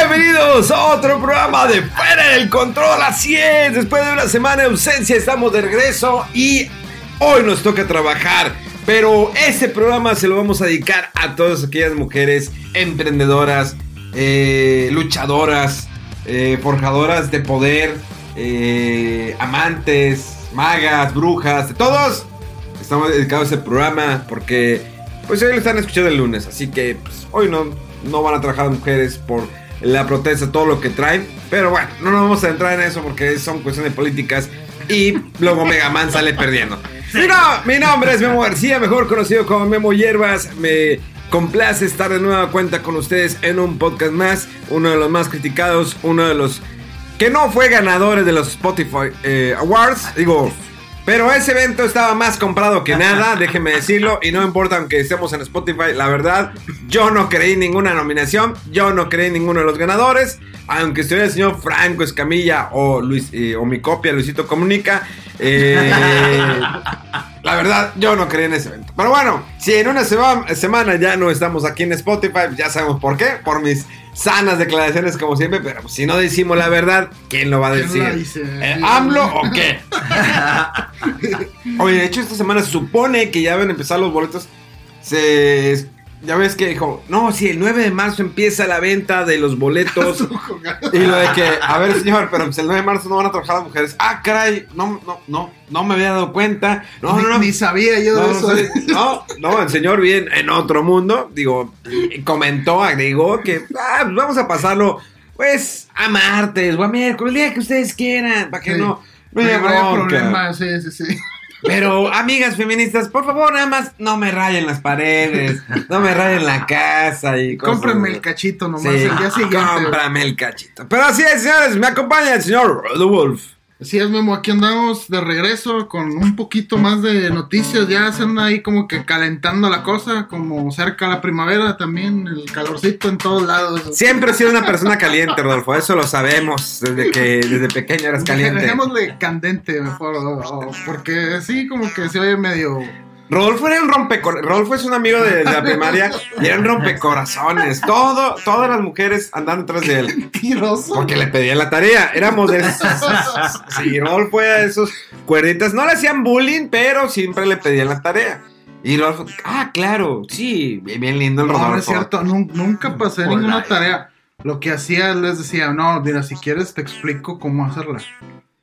Bienvenidos a otro programa de Fuera del Control. Así es, después de una semana de ausencia estamos de regreso y hoy nos toca trabajar. Pero ese programa se lo vamos a dedicar a todas aquellas mujeres emprendedoras, eh, luchadoras, eh, forjadoras de poder, eh, amantes, magas, brujas, de todos. Estamos dedicados a ese programa porque pues hoy lo están escuchando el lunes, así que pues, hoy no, no van a trabajar mujeres por la protesta, todo lo que traen. Pero bueno, no nos vamos a entrar en eso porque son cuestiones políticas y luego Mega Man sale perdiendo. No, mi nombre es Memo García, mejor conocido como Memo Hierbas. Me complace estar de nueva cuenta con ustedes en un podcast más, uno de los más criticados, uno de los que no fue ganadores de los Spotify eh, Awards. Digo, pero ese evento estaba más comprado que nada, déjenme decirlo, y no importa aunque estemos en Spotify, la verdad, yo no creí ninguna nominación, yo no creí ninguno de los ganadores, aunque estuviera el señor Franco Escamilla o, Luis, eh, o mi copia Luisito Comunica, eh, la verdad, yo no creí en ese evento. Pero bueno, si en una sema- semana ya no estamos aquí en Spotify, ya sabemos por qué, por mis sanas declaraciones como siempre, pero si no decimos la verdad, ¿quién lo va a ¿Quién decir? ¿Eh. ¿AMLO o qué? Oye, de hecho esta semana se supone que ya van a empezar los boletos. Se... Ya ves que dijo, no, si el 9 de marzo empieza la venta de los boletos. y lo de que, a ver señor, pero pues el 9 de marzo no van a trabajar las mujeres. Ah, caray, no, no, no, no me había dado cuenta. No, ni, no, no. ni sabía yo de No, eso. no, no, no, el señor bien en otro mundo, digo, comentó, agregó que ah, pues vamos a pasarlo, pues, a martes o a miércoles, el día que ustedes quieran, para que Sí. no, no No haya había bronca. problema, sí, sí, sí. Pero, amigas feministas, por favor, nada más no me rayen las paredes, no me rayen la casa y cosas Cómprenme así. el cachito nomás Sí, el día siguiente. cómprame el cachito. Pero así es, señores, me acompaña el señor The Wolf. Así es, Memo, aquí andamos de regreso con un poquito más de noticias. Ya se anda ahí como que calentando la cosa, como cerca la primavera también, el calorcito en todos lados. Siempre he sido una persona caliente, Rodolfo, eso lo sabemos desde que desde pequeño eras caliente. Dejémosle candente mejor, porque sí, como que se oye medio... Rodolfo era un rompecorazones. Rodolfo es un amigo de, de la primaria y era un rompecorazones. Todo, todas las mujeres andaban detrás de él. Tiroso. Porque le pedían la tarea. Éramos de esos. Sí, Rodolfo era de esos cuerditas. No le hacían bullying, pero siempre le pedían la tarea. Y Rodolfo, ah, claro, sí, bien, lindo el No, Rodolfo. no es cierto, nun- nunca pasé ninguna tarea. Lo que hacía, les decía, no, mira, si quieres te explico cómo hacerla.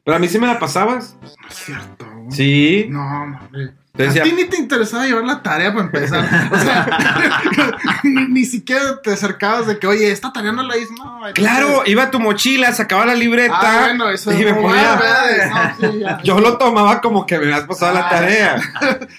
Pero a mí sí me la pasabas. No es cierto. Sí. No, no. A ti ni te interesaba llevar la tarea para empezar. O sea, ni, ni siquiera te acercabas de que, oye, esta tarea no la hice. No, Claro, iba a tu mochila, sacaba la libreta. Ah, bueno, eso y me ponía. ¿verdad? No, sí. Yo lo tomaba como que me habías pasado la Ah. tarea.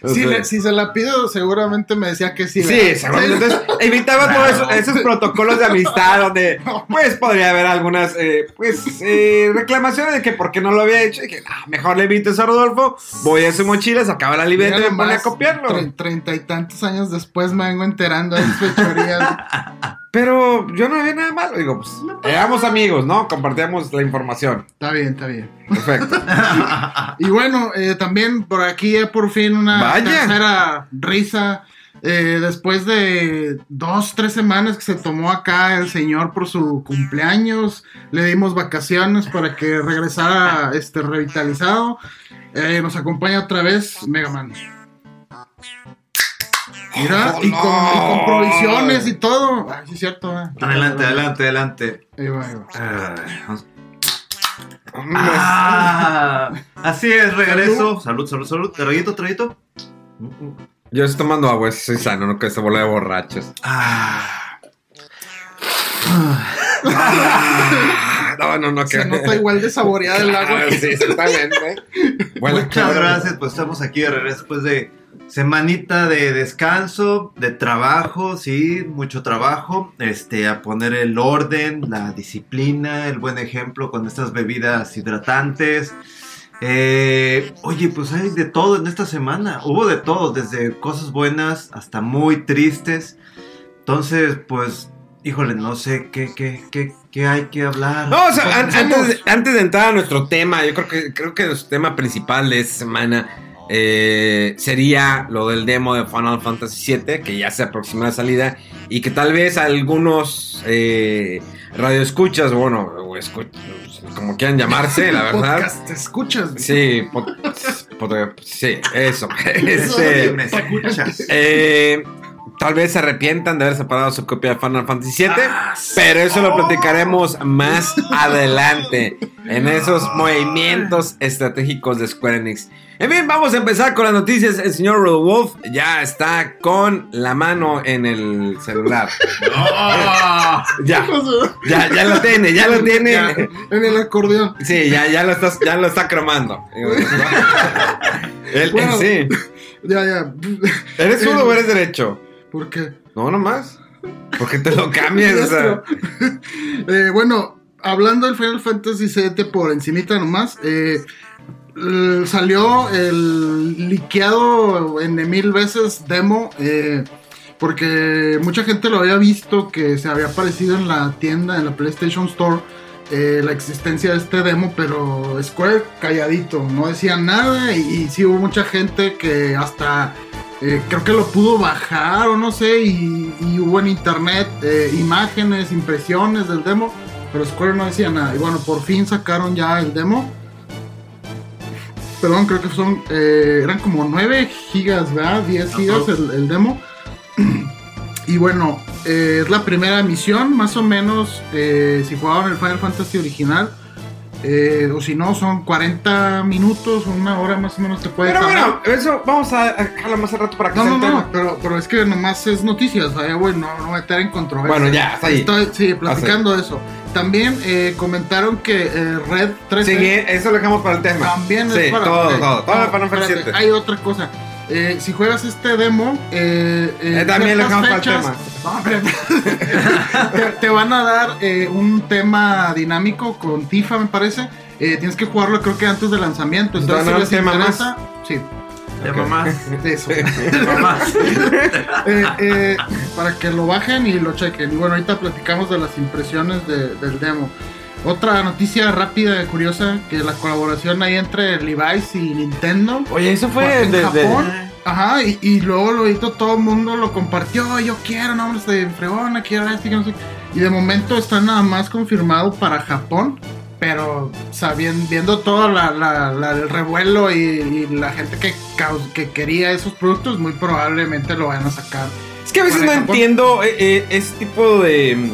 O Si, sea, le- si se la pido, seguramente me decía que sí. Sí, seguramente. Entonces, evitaba todos esos, esos protocolos de amistad donde, pues, podría haber algunas, eh, pues, eh, reclamaciones de que por qué no lo había hecho. Y que, ah, mejor le invito a Rodolfo, voy a su mochila, sacaba la libreta me a copiarlo. tre- Treinta y tantos años después me vengo enterando de fechorías. Pero yo no había nada malo. Digo, pues, éramos amigos, ¿no? Compartíamos la información. Está bien, está bien. Perfecto. Y bueno, eh, también por aquí ya por fin una Vaya. tercera risa. Eh, después de dos, tres semanas que se tomó acá el señor por su cumpleaños, le dimos vacaciones para que regresara este revitalizado. Eh, nos acompaña otra vez Mega Man. Mira, y, con, y con provisiones y todo. Sí, es cierto. eh. Adelante, adelante, adelante. Ahí va, ahí va. Ay, vamos. Ah, así es, regreso. Salud, salud, salud. Traguito, traguito. Yo estoy tomando agua, soy sano, no que se bola de borrachos. Ah. Ah, no, no, no. Se que- nota igual de saboreada el agua. Claro, sí, exactamente. Bueno, Muchas claro. gracias, pues estamos aquí de regreso después de semanita de descanso, de trabajo, sí, mucho trabajo, este, a poner el orden, la disciplina, el buen ejemplo con estas bebidas hidratantes. Eh, oye, pues hay de todo en esta semana, hubo de todo, desde cosas buenas hasta muy tristes. Entonces, pues, híjole, no sé qué, qué, qué, qué hay que hablar. No, o sea, an- Comencemos. antes, de- antes de entrar a nuestro tema, yo creo que creo que nuestro tema principal de esta semana eh, sería lo del demo de Final Fantasy VII, que ya se aproxima la salida y que tal vez algunos eh, radioescuchas, bueno, o escu- como quieran llamarse, la verdad. Podcast, ¿te escuchas? Sí, pod- pod- sí, eso. Eso Este, me escuchas. eh, tal vez se arrepientan de haber separado su copia de Final Fantasy VII, Ah, pero eso lo platicaremos más adelante en esos movimientos estratégicos de Square Enix. En fin, vamos a empezar con las noticias. El señor Rodolf ya está con la mano en el celular. Ya, ya, ya lo tiene, ya lo Ya, tiene. en el acordeón. Sí, ya, ya lo estás, ya lo está cromando. Él, Bueno. sí. Ya, ya. ¿Eres zurdo o eres derecho? ¿Por qué? No, nomás. Porque te lo cambias. Eh, bueno, hablando del Final Fantasy VII por encimita nomás, eh, salió el liqueado en de mil veces demo, eh, porque mucha gente lo había visto que se había aparecido en la tienda, en la PlayStation Store, eh, la existencia de este demo, pero Square calladito, no decía nada y, y sí hubo mucha gente que hasta... eh, creo que lo pudo bajar o no sé y, y hubo en internet eh, imágenes, impresiones del demo, pero Square no decía nada. Y bueno, por fin sacaron ya el demo. Perdón, creo que son, eh, eran como 9 gigas, ¿verdad? 10 gigas el, el demo. Y bueno, es la primera misión, más o menos, si jugaban el Final Fantasy original. Eh, o si no, son 40 minutos, una hora más o menos te puede Pero bueno, eso vamos a dejarlo más al rato para que No, se no, no, pero, pero es que nomás es noticias, o sea, güey, no, no meter en controversia. Bueno, ya, hasta ahí. Estoy, sí, platicando eso. También eh, comentaron que eh, Red 13 Sí, eso lo dejamos para el tema. también sí, es para... todo, todo, todo para. Hay otra cosa. Eh, si juegas este demo, eh, eh, también fechas- No, espérate. te, te van a dar eh, un tema dinámico con Tifa, me parece. Eh, tienes que jugarlo creo que antes del lanzamiento. ¿Te van Entonces, si les tema interesa, sí, Ya mamás. eso. Ya mamás. Eh, eh, para que lo bajen y lo chequen. Y bueno, ahorita platicamos de las impresiones de- del demo. Otra noticia rápida y curiosa, que la colaboración ahí entre Levi's y Nintendo. Oye, eso fue en de, de- Japón. Ajá, y, y luego lo hizo todo el mundo, lo compartió, yo quiero nombres de fregona, quiero este, que no sé. Y de momento está nada más confirmado para Japón, pero sabiendo, viendo todo la, la- la- el revuelo y, y la gente que, que quería esos productos, muy probablemente lo van a sacar. Es que a veces no Japón. entiendo eh, eh, ese tipo de,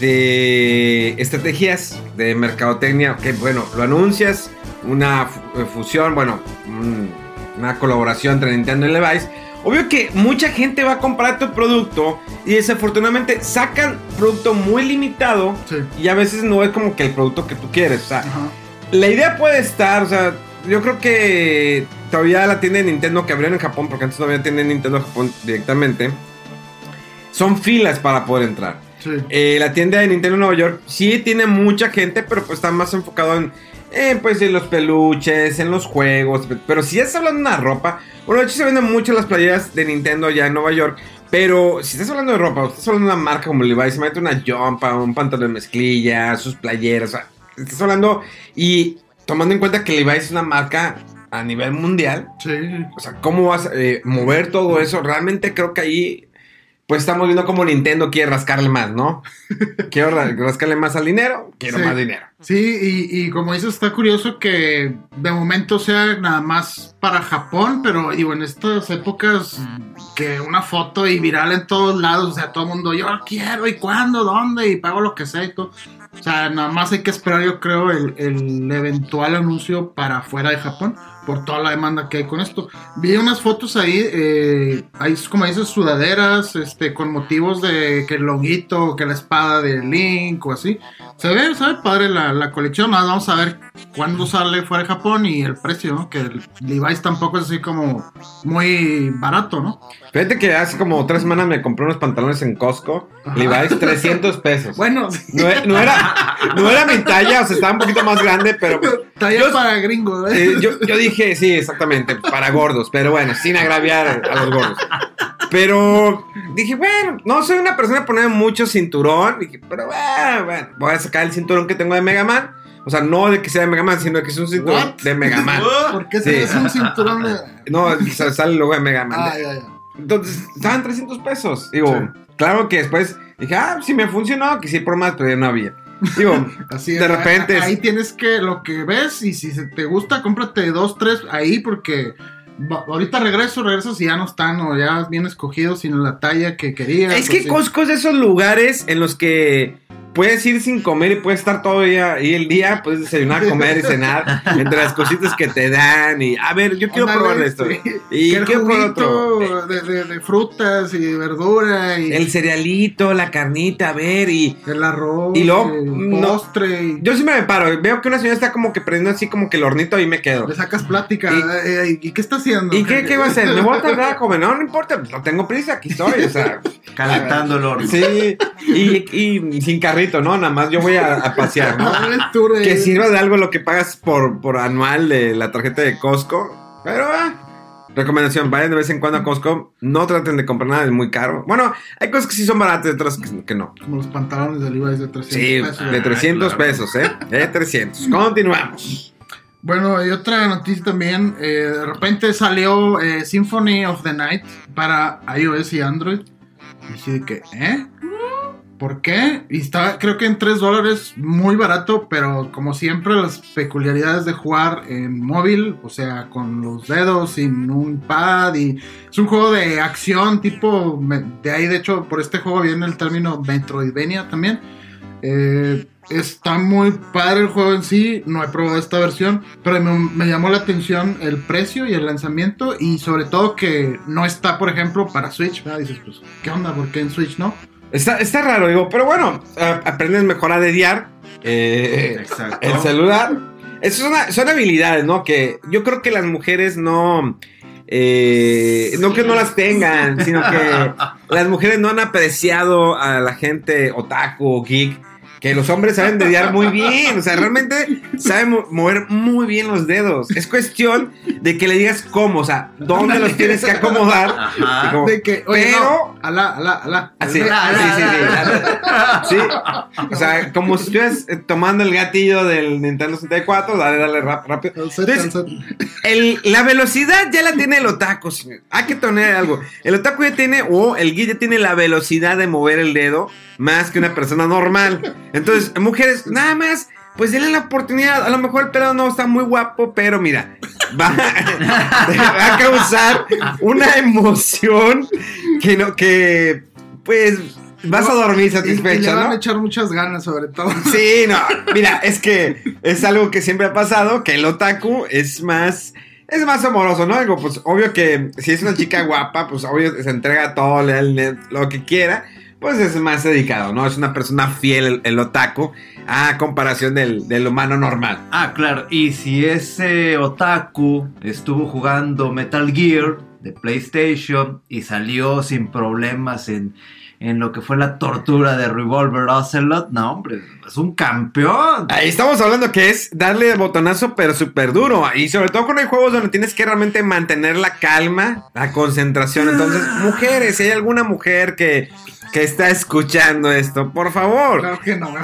de estrategias de mercadotecnia. Que bueno, lo anuncias, una eh, fusión, bueno, un- una colaboración entre Nintendo y Levi's. Obvio que mucha gente va a comprar tu producto y desafortunadamente sacan producto muy limitado Sí. y a veces no es como que el producto que tú quieres. O sea, Ajá. la idea puede estar, o sea, yo creo que todavía la tienda de Nintendo que abrieron en Japón, porque antes no había tienda de Nintendo en Japón directamente, son filas para poder entrar. Sí. Eh, la tienda de Nintendo en Nueva York sí tiene mucha gente, pero pues está más enfocado en, en, pues, en los peluches, en los juegos. Pero si estás hablando de una ropa, bueno, de hecho se venden mucho las playeras de Nintendo allá en Nueva York. Pero si estás hablando de ropa, o estás hablando de una marca como Levi's, se mete una jumpa, un pantalón de mezclilla, sus playeras, o sea, estás hablando y tomando en cuenta que Levi's es una marca a nivel mundial, Sí. o sea, ¿cómo vas a eh, mover todo eso? Realmente creo que ahí, pues estamos viendo cómo Nintendo quiere rascarle más, ¿no? Quiero ra- rascarle más al dinero, quiero Sí. más dinero. Sí, y, y como dices, está curioso que de momento sea nada más para Japón, pero digo, en estas épocas que una foto y viral en todos lados, o sea, todo el mundo, yo quiero, y cuándo, dónde, y pago lo que sea y todo. O sea, nada más hay que esperar, yo creo, el, el eventual anuncio para fuera de Japón. Por toda la demanda que hay con esto. Vi unas fotos ahí, eh, hay como dices sudaderas, este, con motivos de que el loguito, que la espada de Link o así. Se ve, se ve padre la, la colección, nada, vamos a ver cuándo sale fuera de Japón y el precio, ¿no? Que el Levi's tampoco es así como muy barato, ¿no? Fíjate que hace como tres semanas me compré unos pantalones en Costco. Ajá. Levi's 300 pesos. Bueno, No, e- no era, no era mi talla, o sea, estaba un poquito más grande, pero talla Yo- para gringos, ¿eh? eh, yo, yo dije, sí, exactamente, para gordos, pero bueno, sin agraviar a los gordos. Pero dije, bueno, no soy una persona que pone mucho cinturón, dije, pero bueno, bueno, voy a sacar el cinturón que tengo de Mega Man. O sea, no de que sea de Mega Man, sino que es un cinturón What? de Mega Man. ¿Por qué Sí. tienes un cinturón de.? No, sale el logo de Mega Man. Ah, ya, ya. Entonces, estaban 300 pesos. Digo, Sí. claro que después dije, ah, sí me funcionó, que sí por más, pero ya no había. Digo, Así de es, repente. a- Ahí tienes que lo que ves y si te gusta, cómprate dos, tres ahí porque ahorita regreso, regresas y ya no están o ya bien escogidos sin la talla que querías. Es que sí. Costco es de esos lugares en los que puedes ir sin comer y puedes estar todo el día, y el día, puedes desayunar, comer y cenar entre las cositas que te dan. Y a ver, yo quiero probar esto. sí. Y Que el quiero probar otro. de, de- de frutas y de verdura y El cerealito, la carnita, a ver, y el arroz y luego, el postre y yo sí me paro, veo que una señora está como que prendiendo así como que el hornito y me quedo. le sacas plática. Y- eh, ¿Y, qué está haciendo? ¿Y qué, qué va a hacer? ¿Me voy a tardar a comer? No, no importa, no tengo prisa, aquí estoy, o sea, Calentando el horno. sí, y, y sin carrito, ¿no? Nada más yo voy a, a pasear, Que sirva de algo lo que pagas por, por anual de la tarjeta de Costco, pero ah, recomendación, vayan de vez en cuando a Costco, no traten de comprar nada, es muy caro. Bueno, hay cosas que sí son baratas y otras que, que no. Como los pantalones de Levi's de 300 Sí, pesos. de 300 claro. pesos, ¿eh? De 300. Continuamos. Bueno, y otra noticia también, eh, de repente salió eh, Symphony of the Night para iOS y Android. Y así de que, ¿eh? ¿Por qué? Y está, creo que en 3 dólares, muy barato, pero como siempre, las peculiaridades de jugar en móvil, o sea, con los dedos, sin un pad, y es un juego de acción tipo, de ahí de hecho, por este juego viene el término Metroidvania también. Eh, está muy padre el juego en sí, no he probado esta versión, pero me, me llamó la atención el precio y el lanzamiento y sobre todo que no está, por ejemplo, para Switch. ¿verdad? Dices, pues, ¿qué onda? ¿Por qué en Switch no? Está, está raro, digo, pero bueno, aprendes mejor a dediar eh, el celular. Esas son, son habilidades, ¿no? Que yo creo que las mujeres no... eh, no que no las tengan, sino que las mujeres no han apreciado a la gente otaku o geek. Que los hombres saben dediar muy bien, o sea, realmente saben mo- mover muy bien los dedos. Es cuestión de que le digas cómo, o sea, dónde los tienes que acomodar. Ajá. como- De que, oye, pero- alá, alá, alá. Así, sí, sí, sí. O sea, como si estuvieras eh, tomando el gatillo del Nintendo 64, dale, dale rap- rápido. Entonces, el la velocidad ya la tiene el otaku, señor. Hay que tener algo. El otaku ya tiene, o el guía ya tiene la velocidad de mover el dedo más que una persona normal. Entonces, mujeres, nada más, pues denle la oportunidad. A lo mejor el pedo no está muy guapo, pero mira, va, va a causar una emoción que no, que, pues, vas a dormir Y- y le van a echar muchas ganas, sobre todo. Sí, no, mira, es que es algo que siempre ha pasado, que el otaku es más, es más amoroso, ¿no? Digo, pues obvio que si es una chica guapa, pues obvio se entrega todo, le da el net, lo que quiera, pues es más dedicado, ¿no? Es una persona fiel el, otaku a comparación del humano normal. Ah, claro. Y si ese otaku estuvo jugando Metal Gear de PlayStation y salió sin problemas en, en lo que fue la tortura de Revolver Ocelot, no, hombre, es un campeón. Ahí estamos hablando que es darle el botonazo, pero súper duro. Y sobre todo cuando hay juegos donde tienes que realmente mantener la calma, la concentración. Entonces, mujeres, si hay alguna mujer que, que está escuchando esto, por favor, Claro que no.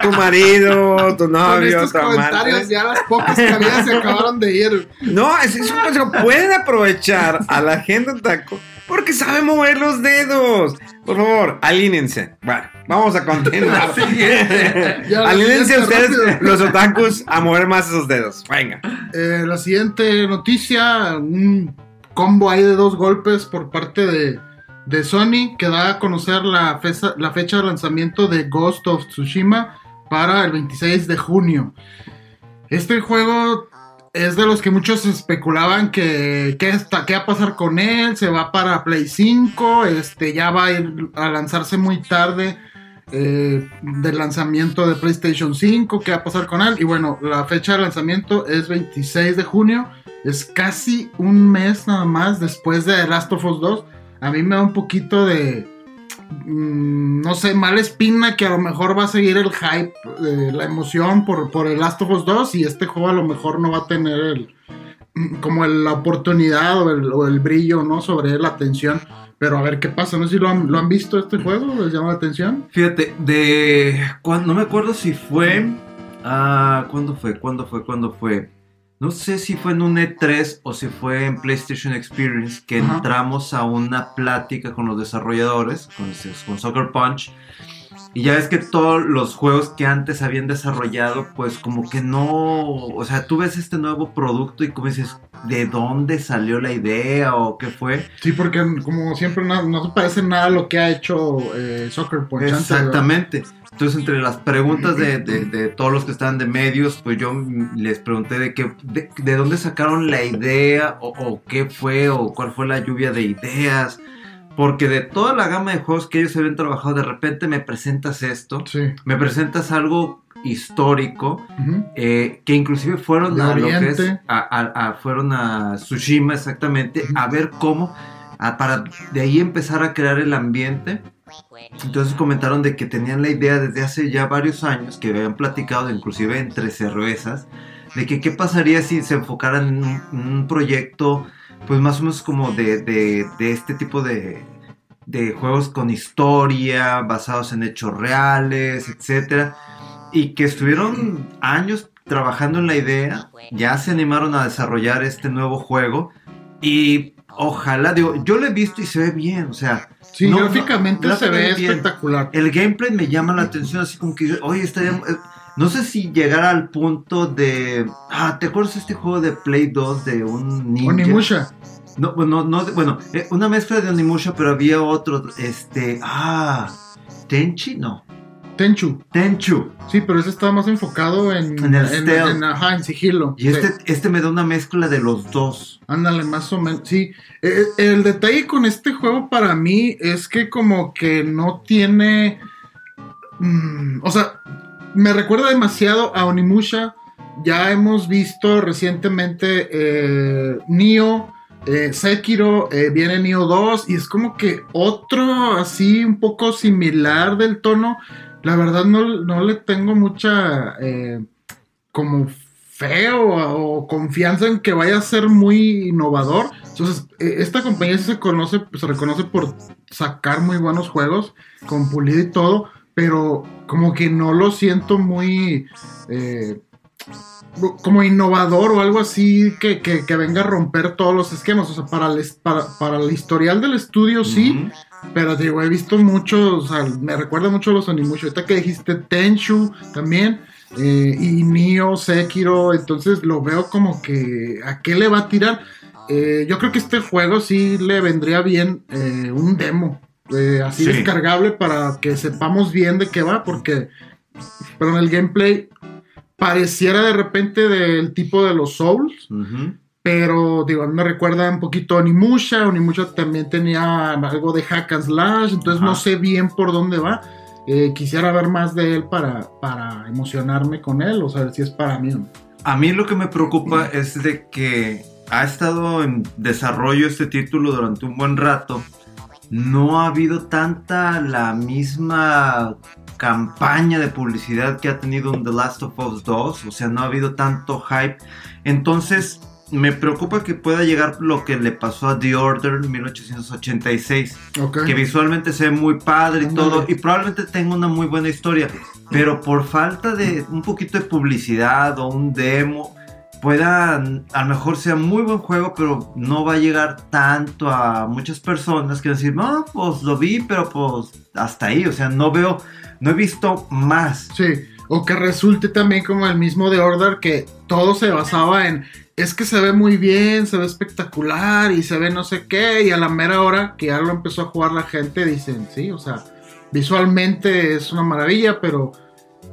tu marido, tu Con novio, estos tu comentarios ya las pocas que había se acabaron de ir. No, es, es un consejo. Pueden aprovechar a la gente otaku porque sabe mover los dedos. Por favor, alínense. Bueno, vamos a continuar. Ya, Alínense ustedes, rápido. los otakus, a mover más esos dedos. Venga. Eh, la siguiente noticia, un combo ahí de dos golpes por parte de, de Sony que da a conocer la fecha, la fecha de lanzamiento de Ghost of Tsushima para el 26 de junio. Este juego es de los que muchos especulaban que qué qué va a pasar con él, se va para Play 5, este, ya va a ir a lanzarse muy tarde eh, del lanzamiento de PlayStation 5, qué va a pasar con él. Y bueno, la fecha de lanzamiento es 26 de junio, es casi un mes nada más después de Last of Us 2. A mí me da un poquito de, no sé, mala espina que a lo mejor va a seguir el hype, eh, la emoción por, por el Last of Us 2 y este juego a lo mejor no va a tener el, mm, como la oportunidad o el, brillo, ¿no? Sobre la atención. Pero a ver qué pasa, no sé si lo han, visto este juego, les llama la atención. Fíjate, de. cuan- no me acuerdo si fue. Ah, ¿Cuándo fue? ¿Cuándo fue? ¿Cuándo fue? No sé si fue en un E3 o si fue en PlayStation Experience que Ajá. entramos a una plática con los desarrolladores, con, con Soccer Punch. Y ya ves que todos los juegos que antes habían desarrollado, pues como que no. O sea, tú ves este nuevo producto y como dices, ¿de dónde salió la idea o qué fue? Sí, porque como siempre no, no se parece nada a lo que ha hecho eh, Soccer Punch. Exactamente. Entonces, entre las preguntas de, de- de todos los que estaban de medios, pues yo les pregunté de qué, de, de dónde sacaron la idea, o, o qué fue, o cuál fue la lluvia de ideas. Porque de toda la gama de juegos que ellos habían trabajado, de repente me presentas esto, Sí. me presentas algo histórico, eh, que inclusive fueron a lo que es, Oriente. a, a- a- fueron a Tsushima exactamente, a ver cómo, para de ahí empezar a crear el ambiente. Entonces comentaron de que tenían la idea desde hace ya varios años, que habían platicado inclusive entre cervezas, de que qué pasaría si se enfocaran en un, proyecto, pues más o menos como de, este tipo de, de juegos con historia, basados en hechos reales, etcétera, y que estuvieron años trabajando en la idea, ya se animaron a desarrollar este nuevo juego y ojalá, digo, yo lo he visto y se ve bien, o sea, Sí, no, gráficamente no, se ve bien. espectacular. el gameplay me llama la atención, así como que, oye, estaría... eh, No sé si llegar al punto de... Ah, ¿te acuerdas de este juego de Play 2 de un ninja? Onimusha. No, bueno, no, bueno, eh, una mezcla de Onimusha, pero había otro, este... Ah, Tenchi, no. Tenchu. Tenchu. Sí, pero ese estaba más enfocado en, En el stealth. en- ajá, en sigilo. Y este, Sí. este me da una mezcla de los dos. Ándale, más o menos. Sí, Eh, el detalle con este juego para mí es que como que no tiene... mm, o sea, me recuerda demasiado a Onimusha. Ya hemos visto recientemente eh, Nioh, eh, Sekiro, eh, viene Nioh 2 y es como que otro así un poco similar del tono. La verdad no, no le tengo mucha eh, como feo o confianza en que vaya a ser muy innovador. Entonces, eh, esta compañía se conoce, se reconoce por sacar muy buenos juegos, con pulido y todo, pero como que no lo siento muy eh, como innovador o algo así que, que- venga a romper todos los esquemas. O sea, para el, para, para el historial del estudio sí. Pero digo, he visto muchos, o sea, me recuerda mucho a los Onimusha. Ahorita que dijiste Tenchu también, eh, y Nioh, Sekiro, entonces lo veo como que a qué le va a tirar. Eh, yo creo que este juego sí le vendría bien eh, un demo, eh, así Sí. descargable para que sepamos bien de qué va, porque pero en el gameplay pareciera de repente del tipo de los Souls. Pero, digo, me recuerda un poquito a Onimusha. Onimusha también tenía algo de hack and slash. Entonces Ajá. no sé bien por dónde va. Eh, quisiera ver más de él para, para emocionarme con él o saber si es para mí. o no. A mí lo que me preocupa es de que ha estado en desarrollo este título durante un buen rato. No ha habido tanta la misma campaña de publicidad que ha tenido en The Last of Us 2. O sea, no ha habido tanto hype. Entonces, me preocupa que pueda llegar lo que le pasó a The Order en 1886 Ok. que visualmente se ve muy padre y todo, y probablemente tenga una muy buena historia, pero por falta de un poquito de publicidad o un demo, pueda, a lo mejor sea muy buen juego, pero no va a llegar tanto a muchas personas que van a decir, no, pues lo vi, pero pues hasta ahí, o sea, no veo, no he visto más. Sí. O que resulte también como el mismo de Order que todo se basaba en es que se ve muy bien, se ve espectacular y se ve no sé qué. Y a la mera hora que ya lo empezó a jugar la gente, dicen, sí, o sea, visualmente es una maravilla, pero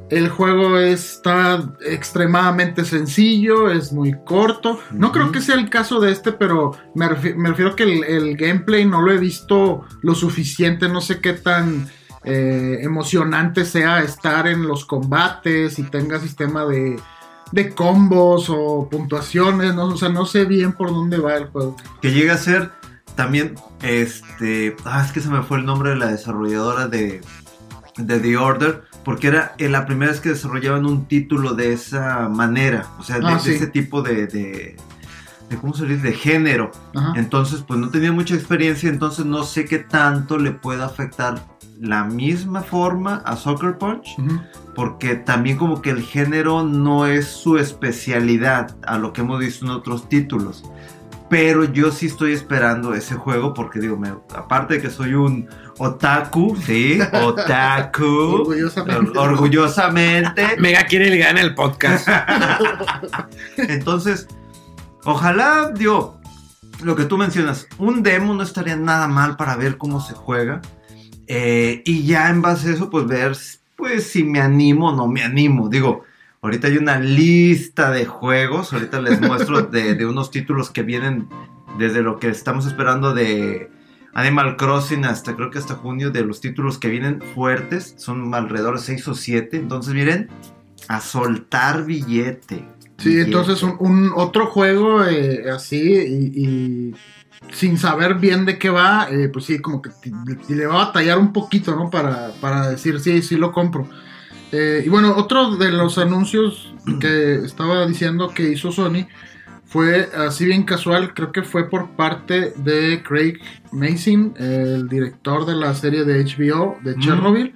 El juego está extremadamente sencillo, es muy corto. No creo que sea el caso de este, pero me, refi- me refiero que el, el gameplay no lo he visto lo suficiente. No sé qué tan eh, emocionante sea estar en los combates y tenga sistema de, de combos o puntuaciones. ¿no? O sea, no sé bien por dónde va el juego. Que llega a ser también, este, ah, es que se me fue el nombre de la desarrolladora de, de The Order, porque era eh, la primera vez que desarrollaban un título de esa manera, o sea, de, Ah, de ese tipo de, de, de, ¿cómo se dice? De género. Ajá. Entonces, pues no tenía mucha experiencia, entonces no sé qué tanto le puede afectar la misma forma a Soccer Punch, porque también como que el género no es su especialidad a lo que hemos visto en otros títulos. Pero yo sí estoy esperando ese juego porque digo, me- aparte de que soy un otaku, sí, otaku, Orgullosamente. or- orgullosamente, Mega quiere ligar en el podcast. entonces, ojalá, digo, lo que tú mencionas, un demo no estaría nada mal para ver cómo se juega. Eh, y ya en base a eso, pues ver, pues si me animo o no me animo. Digo, ahorita hay una lista de juegos, ahorita les muestro de, de unos títulos que vienen desde lo que estamos esperando de Animal Crossing hasta creo que hasta junio, de los títulos que vienen fuertes, son alrededor de 6 o 7. Entonces, miren, a soltar billete. Sí, Billete. entonces un, un otro juego eh, así y, y sin saber bien de qué va, eh, pues sí, como que le va a batallar un poquito, ¿no? Para, para decir, sí, sí lo compro. Eh, y bueno, otro de los anuncios que estaba diciendo que hizo Sony fue así bien casual, creo que fue por parte de Craig Mason, el director de la serie de HBO de Mm. Chernobyl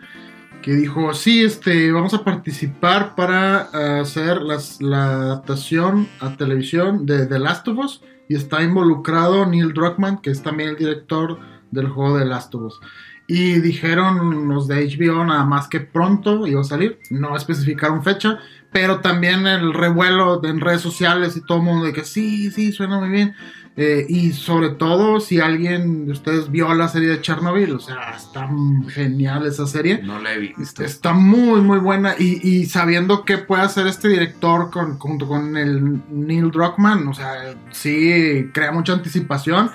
que dijo, sí, este, vamos a participar para hacer las- la adaptación a televisión de The Last of Us y está involucrado Neil Druckmann, que es también el director del juego The Last of Us. Y dijeron los de HBO nada más que pronto iba a salir, no especificaron fecha, pero también el revuelo en redes sociales y todo el mundo de que sí, sí, suena muy bien. Eh, y sobre todo si alguien de ustedes vio la serie de Chernobyl, o sea, está genial esa serie. No la he visto. Está muy, muy buena. Y, y sabiendo qué puede hacer este director con, junto con el Neil Druckmann, o sea, sí crea mucha anticipación.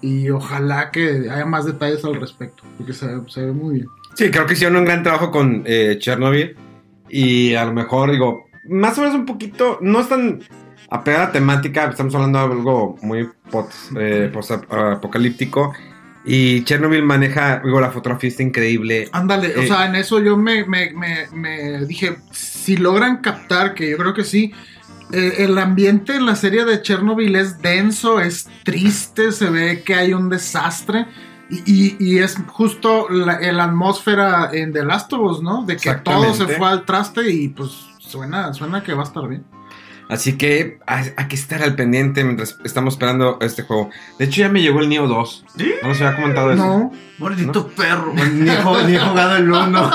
Y ojalá que haya más detalles al respecto, porque se, se ve muy bien. Sí, creo que hicieron un gran trabajo con eh, Chernobyl. Y a lo mejor, digo, más o menos un poquito, no es tan apegada a temática, estamos hablando de algo muy eh, post-apocalíptico. Y Chernobyl maneja, digo, la fotografía está increíble. Ándale, o Eh, sea, en eso yo me, me, me, me dije, si logran captar, que yo creo que sí, eh, el ambiente en la serie de Chernobyl es denso, es triste, se ve que hay un desastre. Y, y- es justo la, la atmósfera en The Last of Us, ¿no? De que todo se fue al traste y pues suena, suena que va a estar bien. Así que hay, que estar al pendiente mientras estamos esperando este juego. De hecho, ya me llegó el Neo 2. No nos había comentado eso. No, Maldito perro. Ni he, jugado- ni he jugado el uno.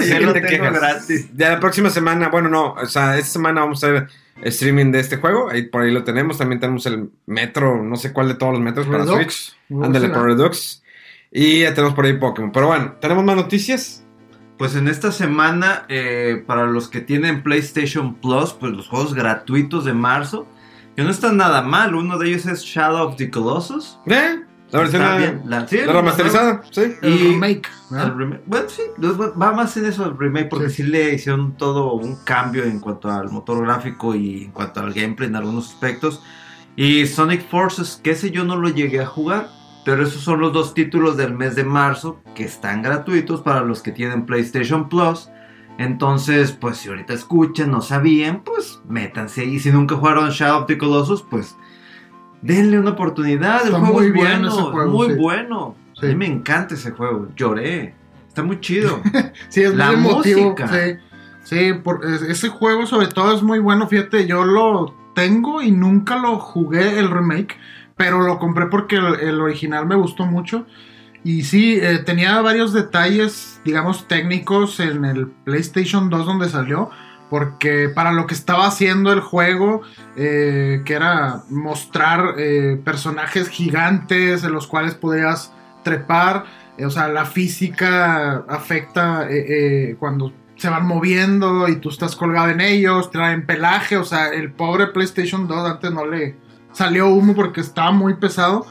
Sí, ya que lo te tengo quejas. gratis. Ya la próxima semana, bueno, no, o sea, esta semana vamos a hacer streaming de este juego. Ahí por ahí lo tenemos. También tenemos el Metro, no sé cuál de todos los metros para Switch. Redux. Ándale, Sí, por Redux. Y ya tenemos por ahí Pokémon. Pero bueno, ¿tenemos más noticias? Pues en esta semana, eh, para los que tienen PlayStation Plus, pues los juegos gratuitos de marzo, que no están nada mal. Uno de ellos es Shadow of the Colossus. ¿Eh? La versión Está la, bien. La, sí, la remasterizada, sí. El Y- remake. ¿verdad? El remake. Bueno, sí, va más en eso el remake porque sí. le hicieron todo un cambio en cuanto al motor gráfico y en cuanto al gameplay en algunos aspectos. Y Sonic Forces, que ese yo no lo llegué a jugar, pero esos son los dos títulos del mes de marzo que están gratuitos para los que tienen PlayStation Plus. Entonces, pues si ahorita escuchan, no sabían, pues métanse ahí. Si nunca jugaron Shadow of the Colossus, pues denle una oportunidad. Está el juego muy es bien bueno, ese juego, muy sí. bueno. Sí. A mí me encanta ese juego, lloré. Está muy chido. Sí, es La muy emotivo. música. Sí, sí por, es- ese juego sobre todo es muy bueno. Fíjate, yo lo tengo y nunca lo jugué el remake, pero lo compré porque el, original me gustó mucho. Y sí, eh, tenía varios detalles, digamos, técnicos en el PlayStation 2 donde salió. Porque para lo que estaba haciendo el juego, eh, que era mostrar eh, personajes gigantes en los cuales podías trepar, o sea, la física afecta cuando se van moviendo y tú estás colgado en ellos, traen pelaje, o sea, el pobre PlayStation 2 antes no le salió humo porque estaba muy pesado.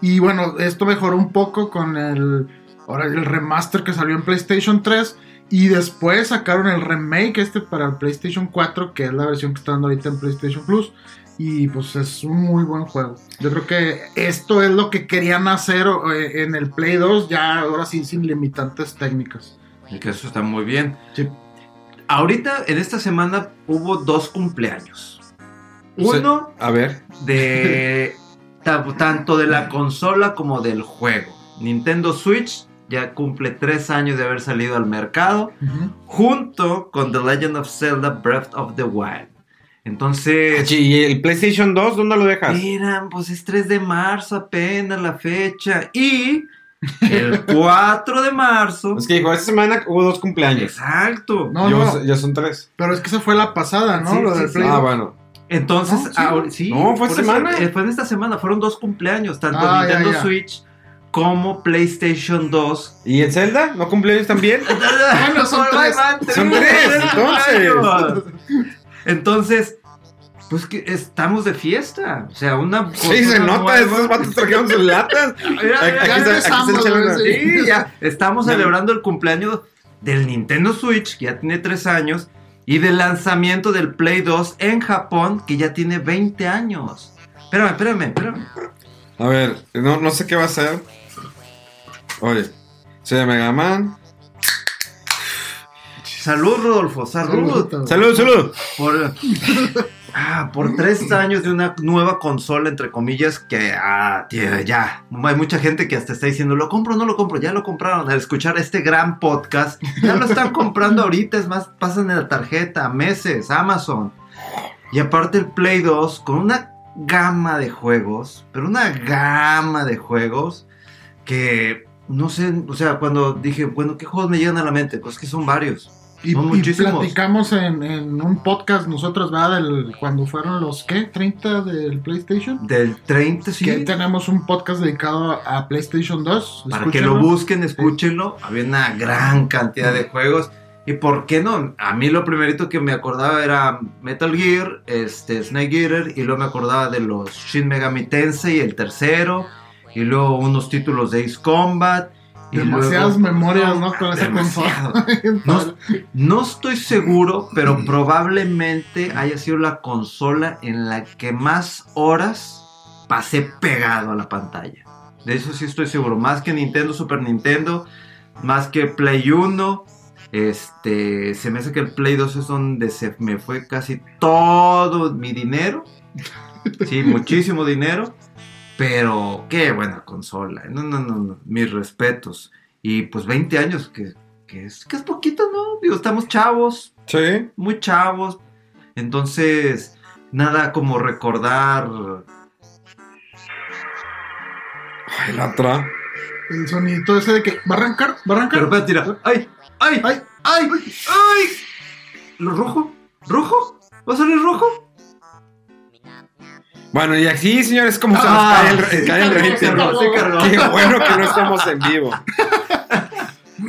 Y bueno, esto mejoró un poco con el, ahora el remaster que salió en PlayStation 3. Y después sacaron el remake este para el PlayStation 4, que es la versión que está dando ahorita en PlayStation Plus. Y pues es un muy buen juego. Yo creo que esto es lo que querían hacer eh, en el Play 2, ya ahora sí sin limitantes técnicas. Y que eso está muy bien. Sí. Ahorita, en esta semana, hubo dos cumpleaños. Uno A ver. de ta- tanto de la consola como del juego. Nintendo Switch ya cumple tres años de haber salido al mercado, junto con The Legend of Zelda Breath of the Wild. Entonces, ¿Y el PlayStation 2 dónde lo dejas? miran, pues es 3 de marzo apenas la fecha. Y el 4 de marzo. Es que dijo, esta semana hubo dos cumpleaños. Exacto. No, Yo- no. Ya son tres. Pero es que esa fue la pasada, ¿no? Sí, lo sí, del sí. Play Ah, 2. bueno. Entonces, No, sí. ahora- sí. No, fue semana. eh, fue en esta semana, fueron dos cumpleaños, tanto Ah, ya, Nintendo ya. Switch como PlayStation 2. ¿Y el Zelda? ¿No cumpleaños también? Bueno, son tres. Son tres, entonces. Entonces, pues que estamos de fiesta. O sea, una. Sí, se nota, nueva. estos vatos trajeron sus latas. Mira, Aquí está- aquí sí. Sí, ya estamos celebrando el cumpleaños del Nintendo Switch, que ya tiene 3 años, y del lanzamiento del Play 2 en Japón, que ya tiene 20 años. Espérame, espérame, espérame. A ver, no, no sé qué va a ser. Oye, soy Mega Man. Salud, Rodolfo, salud. Salud. Salud, salud. Por, ah, por tres años de una nueva consola, entre comillas, que ah, tío, ya. Hay mucha gente que hasta está diciendo, lo compro, no lo compro, ya lo compraron. Al escuchar este gran podcast, ya lo están comprando ahorita, es más, pasan en la tarjeta, meses, Amazon. Y aparte el Play 2, con una gama de juegos, pero una gama de juegos que no sé, o sea, cuando dije, bueno, ¿qué juegos me llegan a la mente? Pues que son varios. Y, y platicamos en, en un podcast nosotros, ¿verdad? Del, cuando fueron los, ¿qué? ¿30 del PlayStation? Del 30, sí. Que tenemos un podcast dedicado a PlayStation 2. Para que lo busquen, escúchenlo. Había una gran cantidad de juegos. ¿Y por qué no? A mí lo primerito que me acordaba era Metal Gear, este, Snake Eater, y luego me acordaba de los Shin Megami Tensei, el tercero, y luego unos títulos de Ace Combat. Demasiadas luego- memorias, ¿no? Con esa consola. No, no estoy seguro, pero probablemente haya sido la consola en la que más horas pasé pegado a la pantalla. De eso sí estoy seguro. Más que Nintendo, Super Nintendo, más que Play 1. Este, se me hace que el Play 2 es donde se me fue casi todo mi dinero. Sí, muchísimo dinero. Pero qué buena consola. No, no, no, no. Mis respetos. Y pues 20 años, que, que es, que es poquito, ¿no? Digo, estamos chavos, Sí. muy chavos. Entonces, nada como recordar. Ay, la otra. El sonidito ese de que va a arrancar, va a arrancar. Pero espérate, tira. ¡Ay! ¡Ay! Ay, ¡Ay! ¡Ay! ¿Lo rojo? ¿Rojo? ¿Va a salir rojo? Bueno, y así, señores, como se nos cae el, cae el rating. Qué bueno que no estamos en vivo.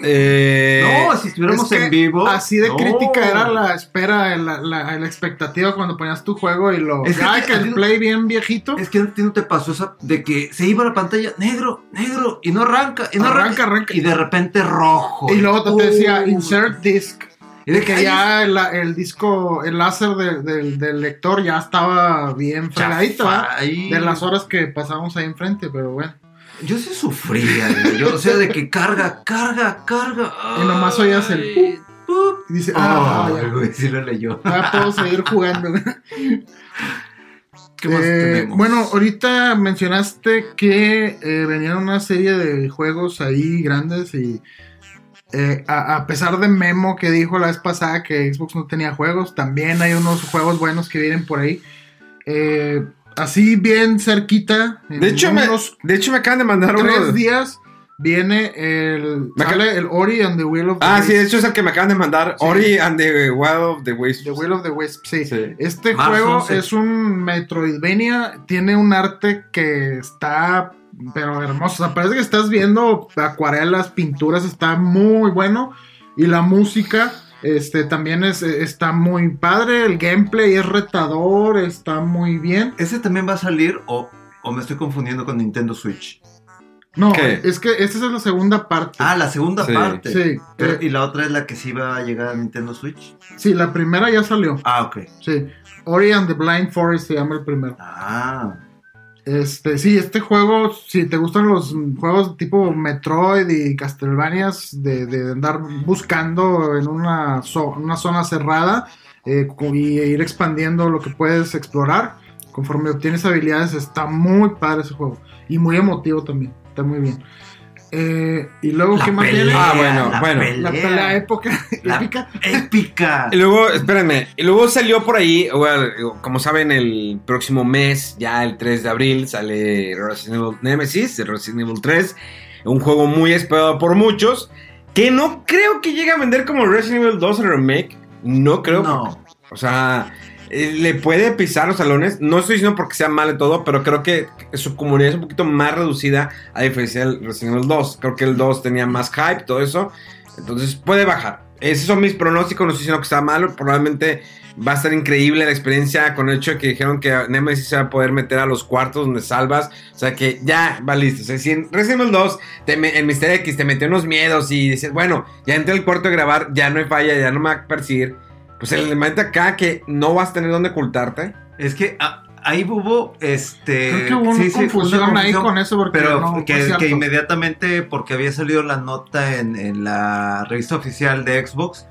Eh, no, si estuviéramos es que en vivo. Así de no. crítica era la espera, la, la, la expectativa cuando ponías tu juego y lo. Es que- Ay, que el play bien viejito. Es que a ti no te pasó esa de que se iba a la pantalla negro, negro, y no arranca, y no arranca, Arranca, arranca. y de repente rojo. Y luego te, te decía insert disc. Y de Que ya el, el disco, el láser de- del- del lector ya estaba bien fregadito, ahí. De las horas que pasamos ahí enfrente, pero bueno. Yo sí sufría, yo, o sea, de que carga, carga, carga. Y nomás oías el. Y dice, ah, ya, güey, sí lo leyó. ya puedo seguir jugando. ¿Qué más Eh, bueno, ahorita mencionaste que eh, venían una serie de juegos ahí grandes y eh, a, a pesar de Memo que dijo la vez pasada que Xbox no tenía juegos, también hay unos juegos buenos que vienen por ahí. Eh, así bien cerquita. de, hecho, me, de hecho, me acaban de mandar uno. tres días viene el, Me sale el Ori and the Will of the Ah, sí, de Wisps. hecho es el que me acaban de mandar. Sí. Ori and the Wild of the Wisps. The Will of the Wisp, sí. Sí. Este Marzo juego 11. es un Metroidvania, tiene un arte que está, pero hermoso. O sea, parece que estás viendo acuarelas, pinturas, está muy bueno. Y la música Este también es, está muy padre, el gameplay es retador, está muy bien. ¿Ese también va a salir o, o me estoy confundiendo con Nintendo Switch? No, ¿Qué? es que esta es la segunda parte. Ah, la segunda Sí. parte. Sí, Pero- eh, ¿Y la otra es la que sí va a llegar a Nintendo Switch? sí, la primera ya salió. Ah, ok. Sí, Ori and the Blind Forest se llama el primero. Ah, Este, sí, este juego, si te gustan los juegos tipo Metroid y Castlevanias, de, de andar buscando en una, una zona cerrada eh, y ir expandiendo lo que puedes explorar, conforme obtienes habilidades, está muy padre ese juego. Y muy emotivo también, está muy bien. Eh, y luego, La ¿qué más pelea, viene? Ah, bueno, la bueno. La pelea época, La- épica. épica. Y luego, espérenme, y luego salió por ahí, bueno, como saben, el próximo mes, ya el 3 de abril, sale Resident Evil Nemesis, de Resident Evil 3, un juego muy esperado por muchos, que no creo que llegue a vender como Resident Evil 2 el remake, no creo, No. o sea, le puede pisar los salones, no estoy diciendo porque sea malo y todo, pero creo que su comunidad es un poquito más reducida a diferencia del Resident Evil 2, creo que el 2 tenía más hype, todo eso, entonces puede bajar. Esos son mis pronósticos, no estoy diciendo que está malo, probablemente va a estar increíble la experiencia con el hecho de que dijeron que Nemesis se va a poder meter a los cuartos donde salvas, o sea que ya va listo. Si en Resident Evil 2, te en Mr. X te metió unos miedos y dices, bueno, ya entré al cuarto de grabar, ya no hay falla, ya no me va a perseguir, pues el elemento acá que no vas a tener dónde ocultarte. Es que ah, ahí hubo este. Creo que hubo una sí, sí, confusión una ahí con eso, porque Pero no que, inmediatamente, porque había salido la nota en, en la revista oficial de Xbox,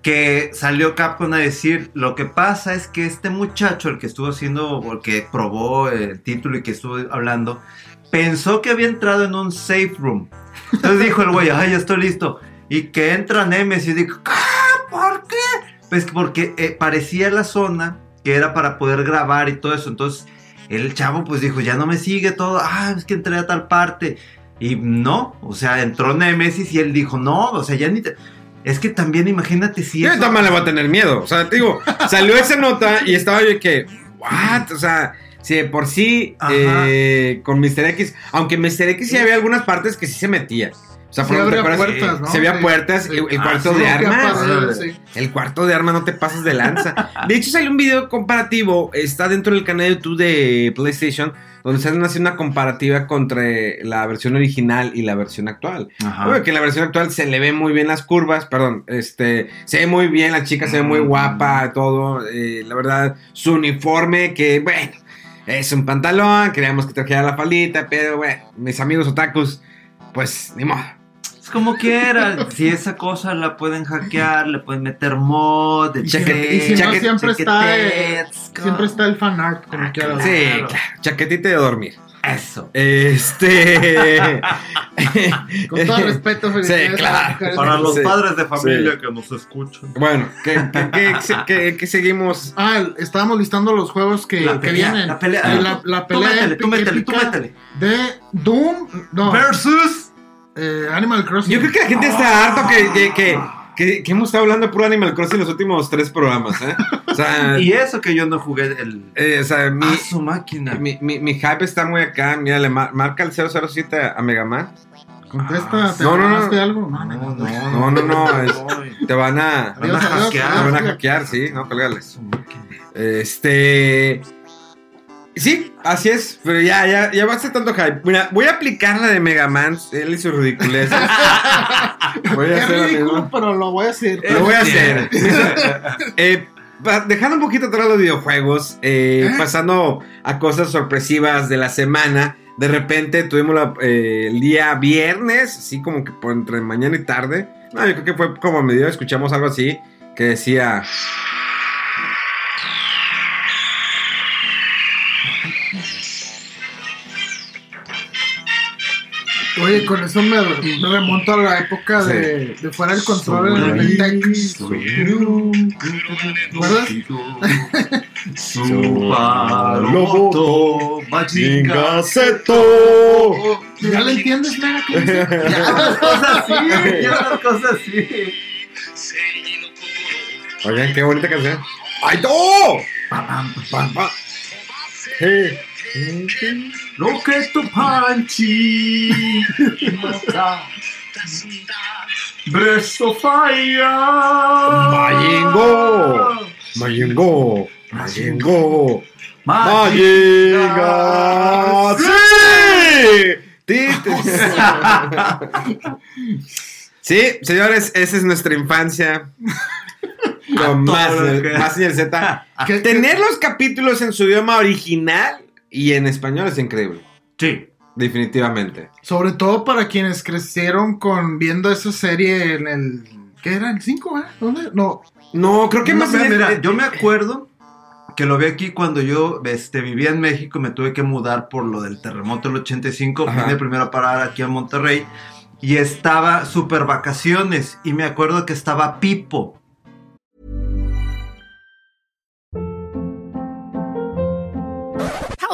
que salió Capcom a decir, lo que pasa es que este muchacho, el que estuvo haciendo, o el que probó el título y que estuvo hablando, pensó que había entrado en un safe room. Entonces dijo el güey, ay, ya estoy listo. Y que entra Nemesis y dijo, "¿Qué? ¿por qué? Pues que porque eh, parecía la zona que era para poder grabar y todo eso. Entonces el chavo pues dijo, ya no me sigue todo. Ah, es que entré a tal parte. Y no, o sea, entró Nemesis y él dijo, no, o sea, ya ni te... Es que también imagínate si... Yo eso- también le voy a tener miedo. O sea, te digo, salió esa nota y estaba yo que, ¿what? O sea, si de por sí eh, con Mr. X, aunque Mr. X sí había algunas partes que sí se metía. Sea, ¿te abría puertas, ¿no? Se Sí. puertas, Sí. el, el Ah, cuarto sí, de armas. sí. El cuarto de armas no te pasas de lanza. De hecho, salió un video comparativo. Está dentro del canal de YouTube de PlayStation. Donde están haciendo una comparativa contra la versión original y la versión actual. Ajá. Obvio que en la versión actual se le ven muy bien las curvas, perdón, este, se ve muy bien, la chica se ve muy guapa, todo, eh, la verdad, su uniforme, que bueno, es un pantalón, queríamos que trajera la faldita, pero bueno, mis amigos otakus, pues, ni modo. Es como quiera, si esa cosa la pueden hackear, le pueden meter mod, Y Chaquet- y si no, siempre está, chaquetes, siempre está el fan art, como Ah, quieras. Sí, Claro. chaquetita de dormir. Eso. Este... Con todo respeto, felicidades Sí, claro. Para los Sí. padres de familia Sí. que nos escuchan. Bueno, ¿qué, qué, qué- qué- qué seguimos? Ah, estábamos listando los juegos que, La que pelea, vienen. la pelea. Eh, la, la Tú pelea métele, tú métele, tú métele. de Doom, no, Versus. Eh, Animal Crossing. Yo creo que la gente está harto que, que, que, que- que hemos estado hablando de puro Animal Crossing los últimos tres programas, ¿eh? O sea, Y eso que yo no jugué el. eh, o sea, mi, Ah, su máquina. mi, mi, mi hype está muy acá. Mira, le mar- marca el 007 a Mega Man. Contesta, ¿te No, no, no. ganaste algo? No, no, No, no, no, es- Te van a, Van a Adiós, adiós, hackear. te van a hackear, sí, no, máquina. Este. Sí, así es, pero ya, ya, ya va a ser tanto hype. Mira, voy a aplicar la de Mega Man, él y sus ridiculeces. voy a Es hacer la ridículo, pero lo voy a decir. Lo voy a hacer. Eh, pa- dejando un poquito atrás los videojuegos, eh, ¿Eh? pasando a cosas sorpresivas de la semana. De repente tuvimos la- eh, el día viernes, así como que por entre mañana y tarde. No, yo creo que fue como a medio, escuchamos algo así que decía. Oye, con eso me, me remonto a la época Sí. de, de fuera del control en el. ¿Verdad? Subaroto, Majinga ¿Ya le entiendes, dice? Ya las cosas así, ya las cosas así. Oigan, qué bonita canción. ¡Ay, no! Pam, pam, pam. Sí. Lo que tu panchi mata. Breath of Fire. Mayingo. Mayingo. Mayingo. Mayinga. Mayinga. ¡Sí! Ti- Sí, señores, esa es nuestra infancia. Con más, más Señal Z. ¿Qué- Tener los capítulos en su idioma original y en español es increíble. Sí. Definitivamente. Sobre todo para quienes crecieron con viendo esa serie en el. ¿Qué era? ¿El 5? ¿eh? ¿Dónde? No. No, creo que No, más mira, mira, yo me acuerdo que lo vi aquí cuando yo este, vivía en México me tuve que mudar por lo del terremoto del 85. Ajá. Vine primero a parar aquí a Monterrey y estaba super vacaciones y me acuerdo que estaba Pipo.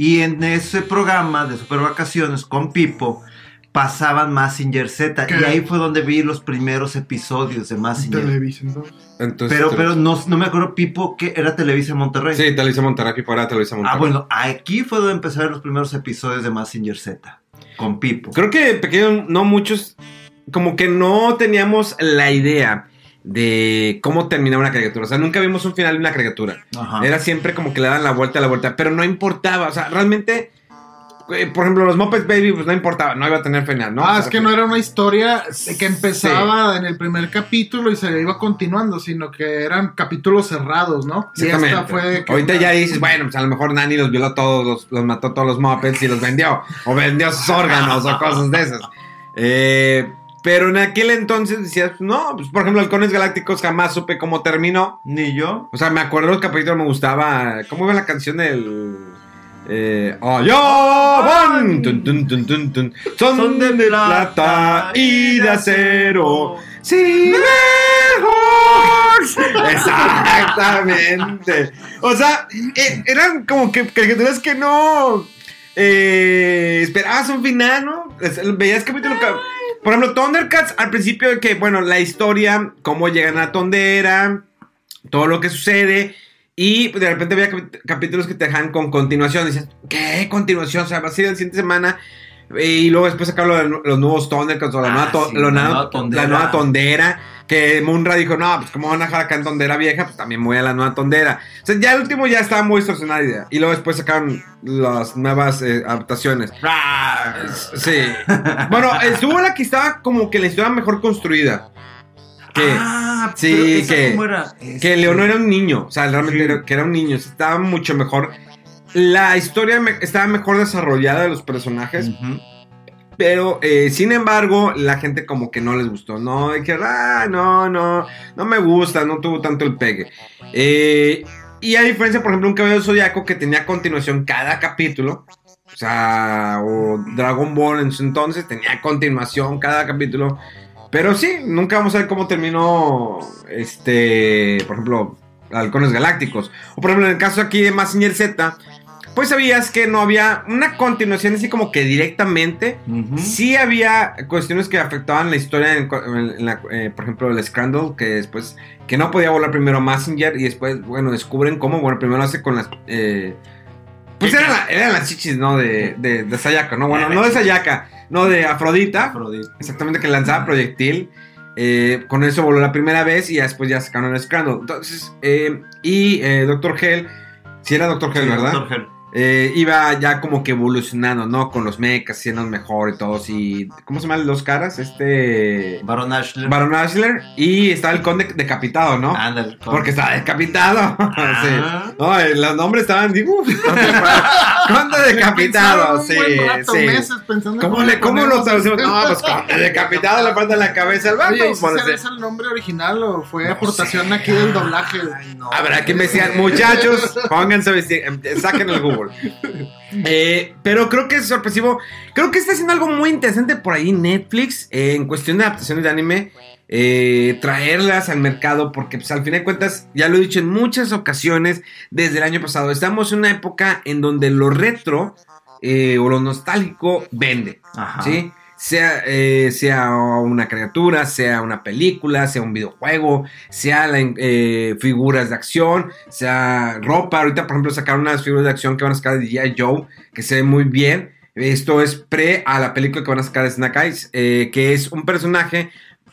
Y en ese programa de super vacaciones con Pipo pasaban Massinger Z ¿Qué? y ahí fue donde vi los primeros episodios de Massinger. Televisa, entonces. Entonces, Pero, pero no, no me acuerdo Pipo que era Televisa Monterrey. Sí, Televisa Monterrey, Pipo era Televisa Monterrey. Ah, bueno, aquí fue donde empecé a ver los primeros episodios de Massinger Z con Pipo. Creo que pequeños, no muchos, como que no teníamos la idea de cómo terminar una caricatura. O sea, nunca vimos un final de una caricatura. Ajá. Era siempre como que le daban la vuelta a la vuelta, pero no importaba. O sea, realmente, eh, por ejemplo, los Muppets Baby, pues no importaba, no iba a tener final, ¿no? ah, es que no era una historia que empezaba en el primer capítulo y se iba continuando, sino que eran capítulos cerrados, ¿no? Y esta fue. Ahorita ya dices, bueno, pues a lo mejor Nani los violó todos, los, los mató todos los Muppets y los vendió. O vendió sus órganos o cosas de esas. Eh, pero en aquel entonces decías, no, pues por ejemplo, Halcones Galácticos jamás supe cómo terminó. Ni yo. O sea, me acuerdo los capítulos, me gustaba. ¿Cómo iba la canción del. Eh, allá van! Tun, tun, tun, tun, tun. Son, Son de, de plata y de acero. Sí, Exactamente. O sea, eh, eran como que caricaturas que no eh, esperabas un final, ¿no? Veías capítulo. Por ejemplo, Thundercats al principio de que, bueno, la historia, cómo llegan a Tondera, todo lo que sucede. Y de repente había capítulos que te dejan con continuación. Dices, ¿qué continuación? O sea, va a ser la siguiente semana. Y luego después sacaron los nuevos Thundercats o la, Ah, nueva, sí, nueva- la nueva Tondera. Que Munra dijo, no, pues como van a dejar acá en Tondera vieja, pues también voy a la nueva Tondera. O sea, ya el último ya estaba muy distorsionada idea. Y luego después sacaron las nuevas eh, adaptaciones. Sí. bueno, estuvo la que estaba como que la historia mejor construida. Que, Ah, Sí, que- que Este, León no era un niño. O sea, realmente Sí. era, que era un niño. Estaba mucho mejor. La historia me- estaba mejor desarrollada de los personajes. Ujú. Pero, eh, sin embargo, la gente como que no les gustó. No, que, ah, no, no, no me gusta, no tuvo tanto el pegue. Eh, y a diferencia, por ejemplo, un cabello zodiaco que tenía continuación cada capítulo. O sea, o Dragon Ball en su entonces tenía continuación cada capítulo. Pero sí, nunca vamos a ver cómo terminó, este, por ejemplo, Halcones Galácticos. O por ejemplo, en el caso aquí de Massinger Z, pues sabías que no había una continuación así como que directamente. Sí había cuestiones que afectaban la historia, en, en la- eh, por ejemplo, el Scandal, que después, que no podía volar primero Messenger y después, bueno, descubren cómo, bueno, primero hace con las... eh, pues eran, la- eran las chichis, ¿no? De, de, de Sayaka, ¿no? Bueno, no de Sayaka, no de Afrodita, Afrodita. exactamente, que lanzaba proyectil. Eh, con eso voló la primera vez y después ya sacaron el Scandal. Entonces, eh, y eh, Doctor Hell, si era Doctor Hell, Sí, ¿verdad? Dr. Hell. Eh, iba ya como que evolucionando, ¿no? Con los mechas, siendo mejor y todos. Y. ¿Cómo se llama el dos caras? Este. Baron Ashler. Baron Ashler. Y estaba el conde decapitado, ¿no? Ándale, con- Porque estaba decapitado. Ah. sí. No, eh, los nombres estaban. Digo, conde decapitado. Sí, rato, sí. meses pensando ¿Cómo, le, ¿Cómo lo traducimos? No, pues conde decapitado le falta la cabeza al vato. Oye, ¿y si Pues, será eh, ese el nombre original o fue No aportación sé. aquí del doblaje? Ay, no. Habrá que investigar. Muchachos, pónganse a investigar. Saquen el jugo. Árbol. Eh, pero creo que es sorpresivo. Creo que está haciendo algo muy interesante por ahí Netflix eh, en cuestión de adaptaciones de anime. eh, traerlas al mercado porque pues al fin de cuentas ya lo he dicho en muchas ocasiones desde el año pasado estamos en una época en donde lo retro o lo nostálgico vende Ajá. ¿sí? Sea, eh, sea una criatura, sea una película, sea un videojuego, sea eh, figuras de acción, sea ropa. Ahorita, por ejemplo, sacaron unas figuras de acción que van a sacar de G.I. Joe, que se ve muy bien. Esto es pre a la película que van a sacar de Snake Eyes, eh, que es un personaje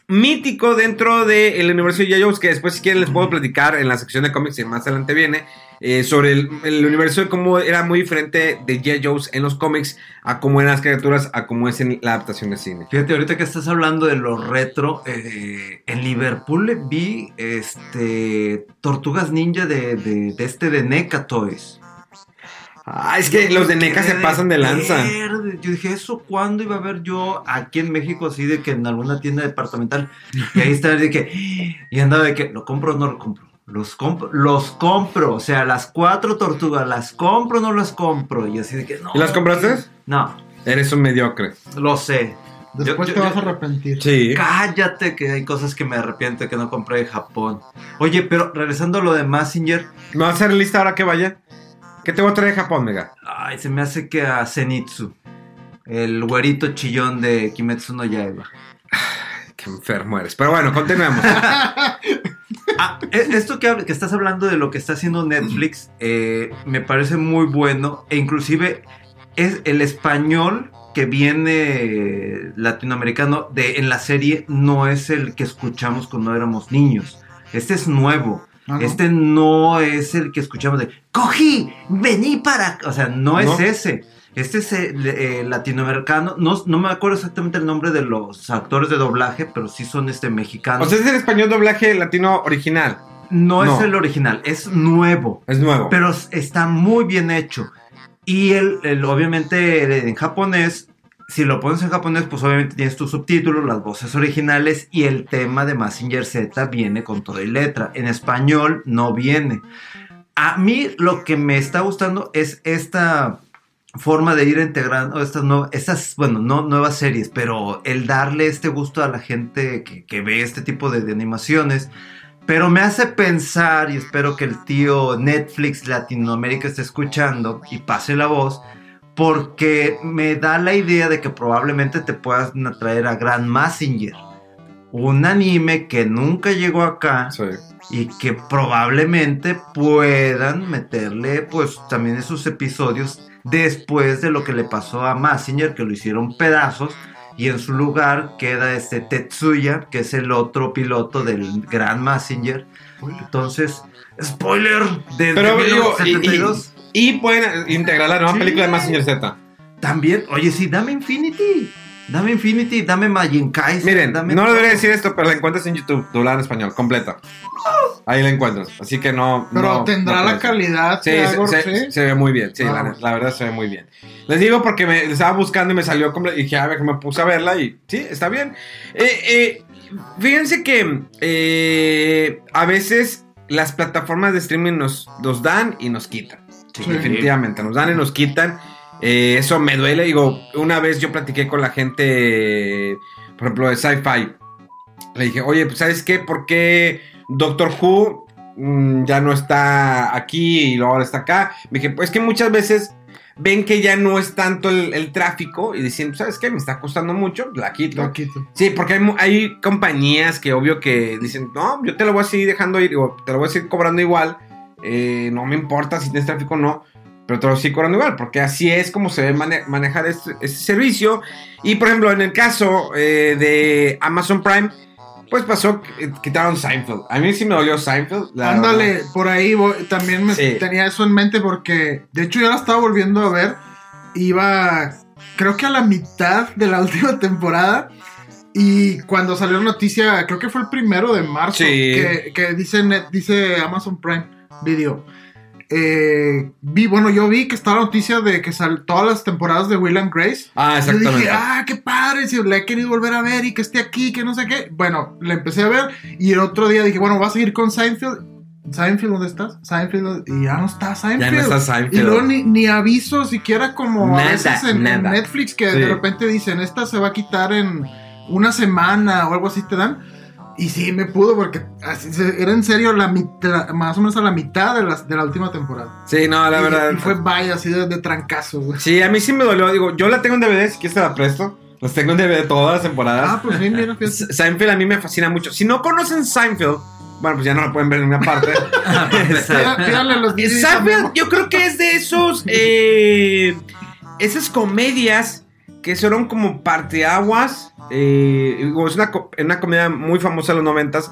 mítico dentro del universo de. Joe, que después si quieren les puedo platicar en la sección de cómics y más adelante viene, eh, sobre el, el universo de cómo era muy diferente de G.I. Joe's en los cómics a cómo eran las criaturas, a cómo es en la adaptación de cine. Fíjate, ahorita que estás hablando de lo retro, eh, en Liverpool vi este Tortugas Ninja de, de, de este de NECA Toys. Ah, es que los de NECA se pasan de lanza. verde. Yo dije, ¿eso cuándo iba a ver yo aquí en México así de que en alguna tienda departamental? Y ahí está de que, y andaba de que, ¿lo compro o no lo compro? Los compro, los compro, o sea, las cuatro tortugas, ¿las compro o no las compro? Y así de que, no. ¿Y las compraste? No, Eres un mediocre. lo sé. Después Yo- te yo- vas a arrepentir. Sí. Cállate, que hay cosas que me arrepiento que no compré de Japón. Oye, pero regresando a lo de Massinger, ¿Me vas a hacer lista ahora que vaya? ¿Qué te voy a traer de Japón, Mega? ay, se me hace que a Zenitsu, el güerito chillón de Kimetsu no Yaiba. Qué enfermo eres. Pero bueno, continuemos. Ah, e- esto que, estás hablando de lo que está haciendo Netflix eh, me parece muy bueno e inclusive es el español que viene latinoamericano de en la serie no es el que escuchamos cuando éramos niños. Este es nuevo. Este no es el que escuchamos de cogí, vení para, acá". o sea, no es ese. Este es el, eh, latinoamericano. No, no me acuerdo exactamente el nombre de los actores de doblaje, pero sí son este mexicanos. O sea, es el español doblaje latino original. No, No. es el original, es nuevo. Es nuevo. Pero está muy bien hecho. Y el, el- obviamente en japonés, si lo pones en japonés, pues obviamente tienes tus subtítulos, las voces originales y el tema de Massinger Z viene con todo y letra. En español no viene. A mí lo que me está gustando es esta forma de ir integrando estas estas, bueno, no nuevas series, pero el darle este gusto a la gente que, que ve este tipo de, de animaciones. Pero me hace pensar, y espero que el tío Netflix Latinoamérica esté escuchando y pase la voz, porque me da la idea de que probablemente te puedan atraer a Grand Massinger, un anime que nunca llegó acá Sí. y que probablemente puedan meterle pues también esos episodios después de lo que le pasó a Massinger que lo hicieron pedazos y en su lugar queda este Tetsuya que es el otro piloto del gran Massinger. Entonces spoiler de, Pero de digo, y, 1972 y- y pueden integrar la nueva Sí. película de Massinger Z. también oye sí dame Infinity dame Infinity dame Majin Kaiser Miren, dame no todo. debería decir esto, pero la encuentras en YouTube, doblada en español, completa. Ahí la encuentras. Así que no. Pero no- tendrá no la calidad Sí, que se, hago, se- ¿sí? se ve muy bien, sí, la, Vamos. la verdad se ve muy bien. Les digo porque me estaba buscando y me salió y dije, a ver, que me puse a verla y sí, está bien. Eh, eh, fíjense que eh, a veces las plataformas de streaming nos, nos dan y nos quitan. Sí, Sí. Definitivamente, nos dan y nos quitan. Eh, eso me duele. Digo, una vez yo platiqué con la gente, por ejemplo, de Sci-Fi. Le dije, oye, pues ¿sabes qué? ¿Por qué Doctor Who mm, ya no está aquí y luego ahora está acá? Me dije, pues que muchas veces ven que ya no es tanto el, el tráfico y dicen, ¿sabes qué? Me está costando mucho, la quito. Sí, porque hay, hay compañías que obvio que dicen, no, yo te lo voy a seguir dejando ir, o te lo voy a seguir cobrando igual, eh, no me importa si tienes tráfico o no, pero te lo sigo cobrando igual, porque así es como se debe mane- manejar este, este servicio. Y por ejemplo, en el caso eh, de Amazon Prime, pues pasó, que quitaron Seinfeld. A mí sí me dolió Seinfeld. Ándale, verdad. por ahí voy- también me Sí. tenía eso en mente porque de hecho yo la estaba volviendo a ver. Iba, creo que a la mitad de la última temporada. Y cuando salió la noticia, creo que fue el primero de marzo, Sí. que, que dice, dice Amazon Prime Video. Eh, vi, bueno, yo vi que estaba la noticia de que sal, todas las temporadas de Will and Grace. Ah, exactamente. dije, ah, qué padre, si la he querido volver a ver y que esté aquí, que no sé qué. Bueno, la empecé a ver y el otro día dije, bueno, voy a seguir con Seinfeld. Seinfeld, ¿dónde estás? Seinfeld, y ya no está Seinfeld. Ya no está Seinfeld. Y luego ni, ni aviso siquiera como Nada, a veces en. Netflix que Sí. de repente dicen, esta se va a quitar en una semana o algo así te dan. Y sí, me pudo porque así era en serio la mitad, más o menos a la mitad de la, de la última temporada. Sí, no, la y, verdad. y fue vaya así de, de trancazo, güey. Sí, a mí sí me dolió. Digo, yo la tengo en DVD, si quieres te la presto. Las tengo en DVD todas las temporadas. Ah, pues sí, mira, Seinfeld a mí me fascina mucho. Si no conocen Seinfeld, bueno, pues ya no lo pueden ver en ninguna parte. Seinfeld, yo creo que es de esos. eh, esas comedias que son como parteaguas. Eh, es una, una comedia muy famosa de los noventas.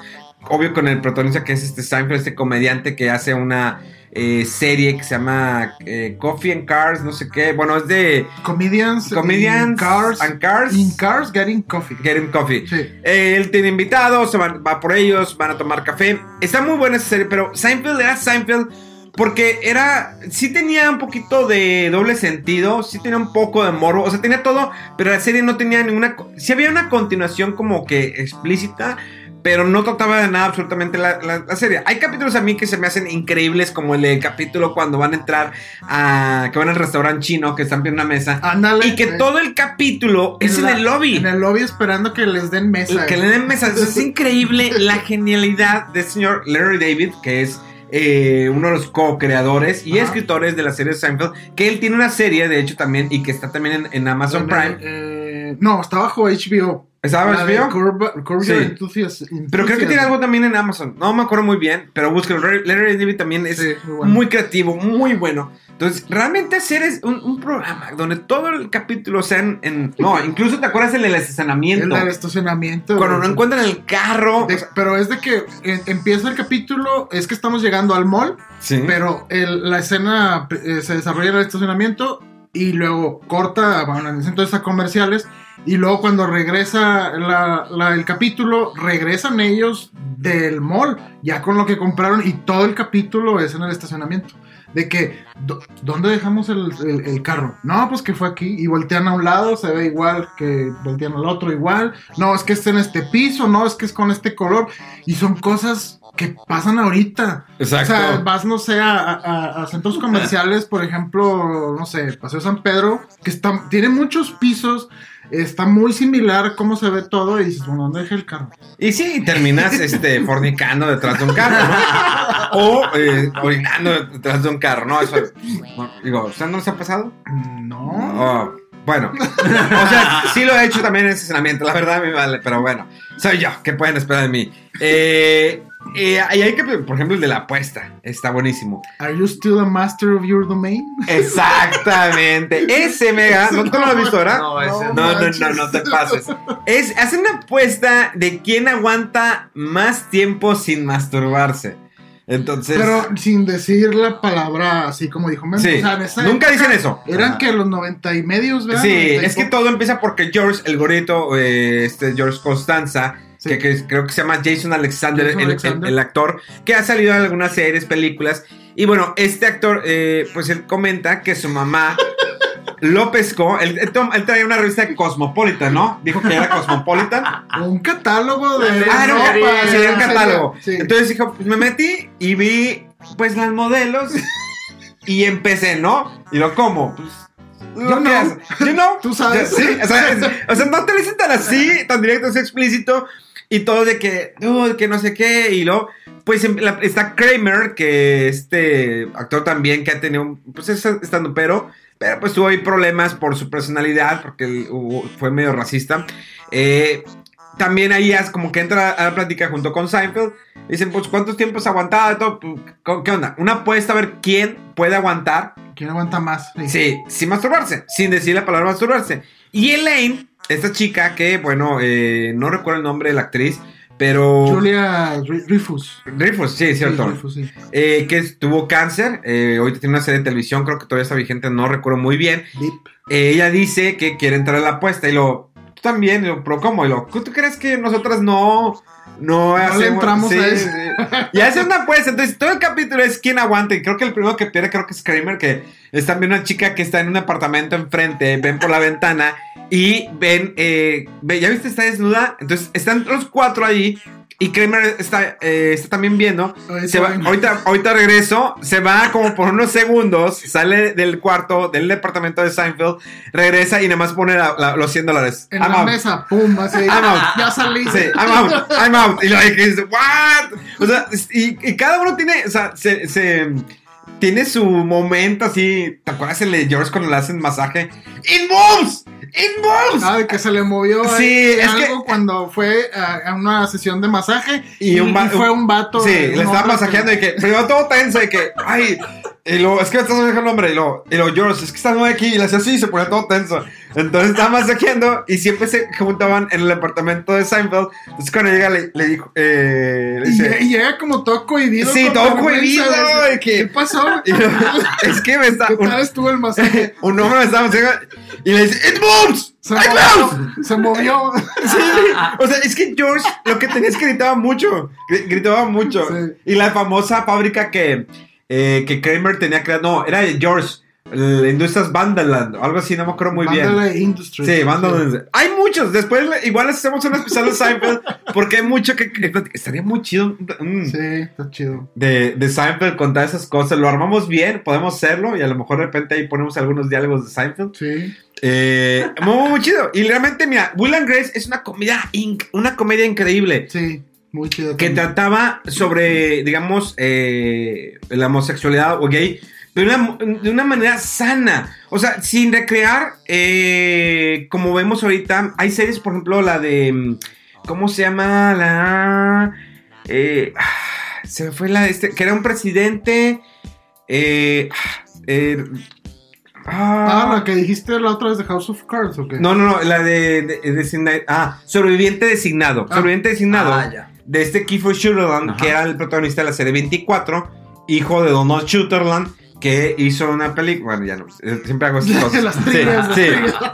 Obvio con el protagonista que es este Seinfeld, este comediante que hace una eh, serie que se llama eh, Coffee and Cars, no sé qué. Bueno, es de Comedians, Comedians in Cars, and Cars. in Cars Getting Coffee. Getting Coffee. Sí. Eh, él tiene invitados, se van- va por ellos, van a tomar café. Está muy buena esa serie, pero Seinfeld era Seinfeld porque era. Sí tenía un poquito de doble sentido, sí tenía un poco de morbo, o sea, tenía todo, pero la serie no tenía ninguna. Sí había una continuación como que explícita. Pero no trataba de nada absolutamente la, la- la serie. Hay capítulos a mí que se me hacen increíbles, como el de capítulo cuando van a entrar a. que van al restaurante chino, que están en una mesa. Ándale. y que eh, todo el capítulo es en el lobby. En el lobby esperando que les den mesa. Que le den mesa. Es increíble la genialidad del señor Larry David, que es eh, uno de los co-creadores y Ajá. escritores de la serie Seinfeld. Que él tiene una serie, de hecho, también, y que está también en, en Amazon Prime. el, eh, no, está bajo HBO. ¿Estaba HBO? Curb- Curb Sí. Your Enthusiasm- Pero creo que tiene algo también en Amazon. No me acuerdo muy bien, pero búsquelo. Larry, David también es Sí, muy bueno. muy creativo, muy bueno. Entonces, realmente hacer es un, un programa donde todo el capítulo sea en, No, incluso te acuerdas el del El estacionamiento. del estacionamiento. Cuando no encuentran el carro. De- pero es de que eh, empieza el capítulo, es que estamos llegando al mall, Sí. pero el- la escena eh, se desarrolla en el estacionamiento y luego corta, bueno, entonces a comerciales, y luego cuando regresa la- la- el capítulo, regresan ellos del mall, ya con lo que compraron, y todo el capítulo es en el estacionamiento. De que, "Do- ¿dónde dejamos el, el- el carro? No, pues que fue aquí. Y voltean a un lado, se ve igual que voltean al otro igual. No, es que está en este piso, no, es que es con este color. Y son cosas que pasan ahorita. Exacto. O sea, vas, no sé, a, a- a centros comerciales, por ejemplo, no sé, Paseo San Pedro, que está, tiene muchos pisos, está muy similar cómo se ve todo, y dices, bueno, ¿dónde dejé el carro? Y sí, terminas este, fornicando detrás de un carro, ¿no? O eh, orinando detrás de un carro, ¿no? Eso, digo, ¿usted no se ha pasado? No. Oh, bueno, o sea, sí lo he hecho también en ese estacionamiento, la verdad me vale, pero bueno, soy yo, ¿qué pueden esperar de mí? Eh, eh, y hay que, por ejemplo, el de la apuesta, está buenísimo. ¿Are you still a master of your domain? Exactamente, ese mega, ¿no te lo has visto ahora? No, ese No, no, no, no te pases. Es, hace una apuesta de quién aguanta más tiempo sin masturbarse. Entonces. Pero sin decir la palabra así como dijo. Sí, O sea, nunca época dicen eso. Eran Ajá. que los 90 y medios, ¿verdad? Sí, 90 y es que todo empieza porque George, el gorito, eh, este George Constanza, Sí. que, que creo que se llama Jason Alexander, Jason el, Alexander. el- el actor, que ha salido en algunas series, películas. Y bueno, este actor, eh, pues él comenta que su mamá lo pescó. Él, él él traía una revista Cosmopolitan, ¿no? Dijo que era Cosmopolitan. Un catálogo de. Ah, ropa, un catálogo. sí. Entonces dijo, pues me metí y vi pues las modelos y empecé, ¿no? Y lo como, pues lo que. You know. Tú sabes. Sí, o sea, es- o sea, no te lo dicen tan así, tan directo, es explícito y todo de que, "Dude, que no sé qué y luego pues em- la- está Kramer, que este actor también que ha tenido, pues es estando pero, pero pues tuvo ahí problemas por su personalidad, porque él fue medio racista. Eh, también ahí es como que entra a la plática junto con Seinfeld. Dicen, pues, ¿cuántos tiempos aguantaba? todo? Pues, ¿Qué onda? Una apuesta a ver quién puede aguantar ¿Quién aguanta más? Sí. Sí, sin masturbarse, sin decir la palabra masturbarse. Y Elaine, esta chica que, bueno, eh, no recuerdo el nombre de la actriz, pero... Julia Ri- Rifus. Dreyfus, sí, cierto. Sí, Rifus, sí. Eh, que tuvo cáncer, eh, ahorita tiene una serie de televisión, creo que todavía está vigente, no recuerdo muy bien. Eh, ella dice que quiere entrar a la apuesta y lo... Tú también, y lo, pero ¿cómo? Y lo, ¿tú crees que nosotras no... No, le entramos a eso. sí. Y hace una apuesta, entonces todo el capítulo es quién aguanta. Y creo que el primero que pierde, creo que es Kramer, que es también una chica que está en un apartamento enfrente, ven por la ventana Y ven, eh, ¿ya viste? Está desnuda. Entonces están los cuatro ahí. Y Kramer está, eh, está también viendo. Ahorita Se va- ahorita, ahorita regreso. Se va como por unos segundos. Sale del cuarto, del departamento de Seinfeld. Regresa y nada más pone la- la- los 100 dólares. En I'm la out. mesa, pum, así. I'm out. Ya salí. Sí, I'm out, I'm out. Y que dice, ¿what? O sea, y, y cada uno tiene, o sea, se, se- tiene su momento así. ¿Te acuerdas el de George cuando le hacen masaje? ¡It moves! ¡It moves! Ah, de que se le movió Sí, es algo que- cuando fue a, una sesión de masaje Y y, un va- y fue un vato. Sí, un le estaba masajeando y que primero todo tenso y que, ay, y luego, es que me estás manejando el hombre, y luego, y luego, George, es que estás nuevo aquí, y le hacía así y se ponía todo tenso. Entonces estaba masajeando y siempre se juntaban en el apartamento de Seinfeld. Entonces cuando llega le, le dijo, eh, le Y, dice, y llega como todo cohibido. Sí, todo cohibido, que- ¿Qué pasó? es que me está, ¿Qué un, tal estuvo el masaje? un hombre me estaba masajeando y le dice, it moves, Se it moves. movió. Se movió. Sí, o sea, es que George lo que tenía es que gritaba mucho. gri- Gritaba mucho. Sí. Y la famosa fábrica que, eh, que Kramer tenía creada. No, era de George. Industrias Vandaland algo así, no me acuerdo muy bien. Mándale Industries. Sí, Vandaland. Hay muchos. Después igual hacemos un especial de Seinfeld. Porque hay mucho que. que- estaría muy chido. mm, Sí, está chido. De, de Seinfeld contar esas cosas. Lo armamos bien, podemos hacerlo. Y a lo mejor de repente ahí ponemos algunos diálogos de Seinfeld. Sí. Eh, muy, muy chido. Y realmente, mira, Will and Grace es una comedia, una comedia increíble. Sí, muy chido. Que también. trataba sobre, digamos, eh, la homosexualidad o gay, de una, de una manera sana. O sea, sin recrear, eh, como vemos ahorita, hay series, por ejemplo, la de, mm, ¿cómo se llama? La... eh, ah, se me fue la de este, que era un presidente... eh, ah, eh, Ah, la que dijiste la otra vez de House of Cards, ¿o qué? no, no, no, la de, de- designa- ah, sobreviviente designado, Ah. sobreviviente designado Ah, ya. de este Kiefer Sutherland, Ajá. que era el protagonista de la serie 24, hijo de Donald Sutherland, que hizo una película, bueno, ya no, eh, siempre hago estas cosas. Las Sí, las sí.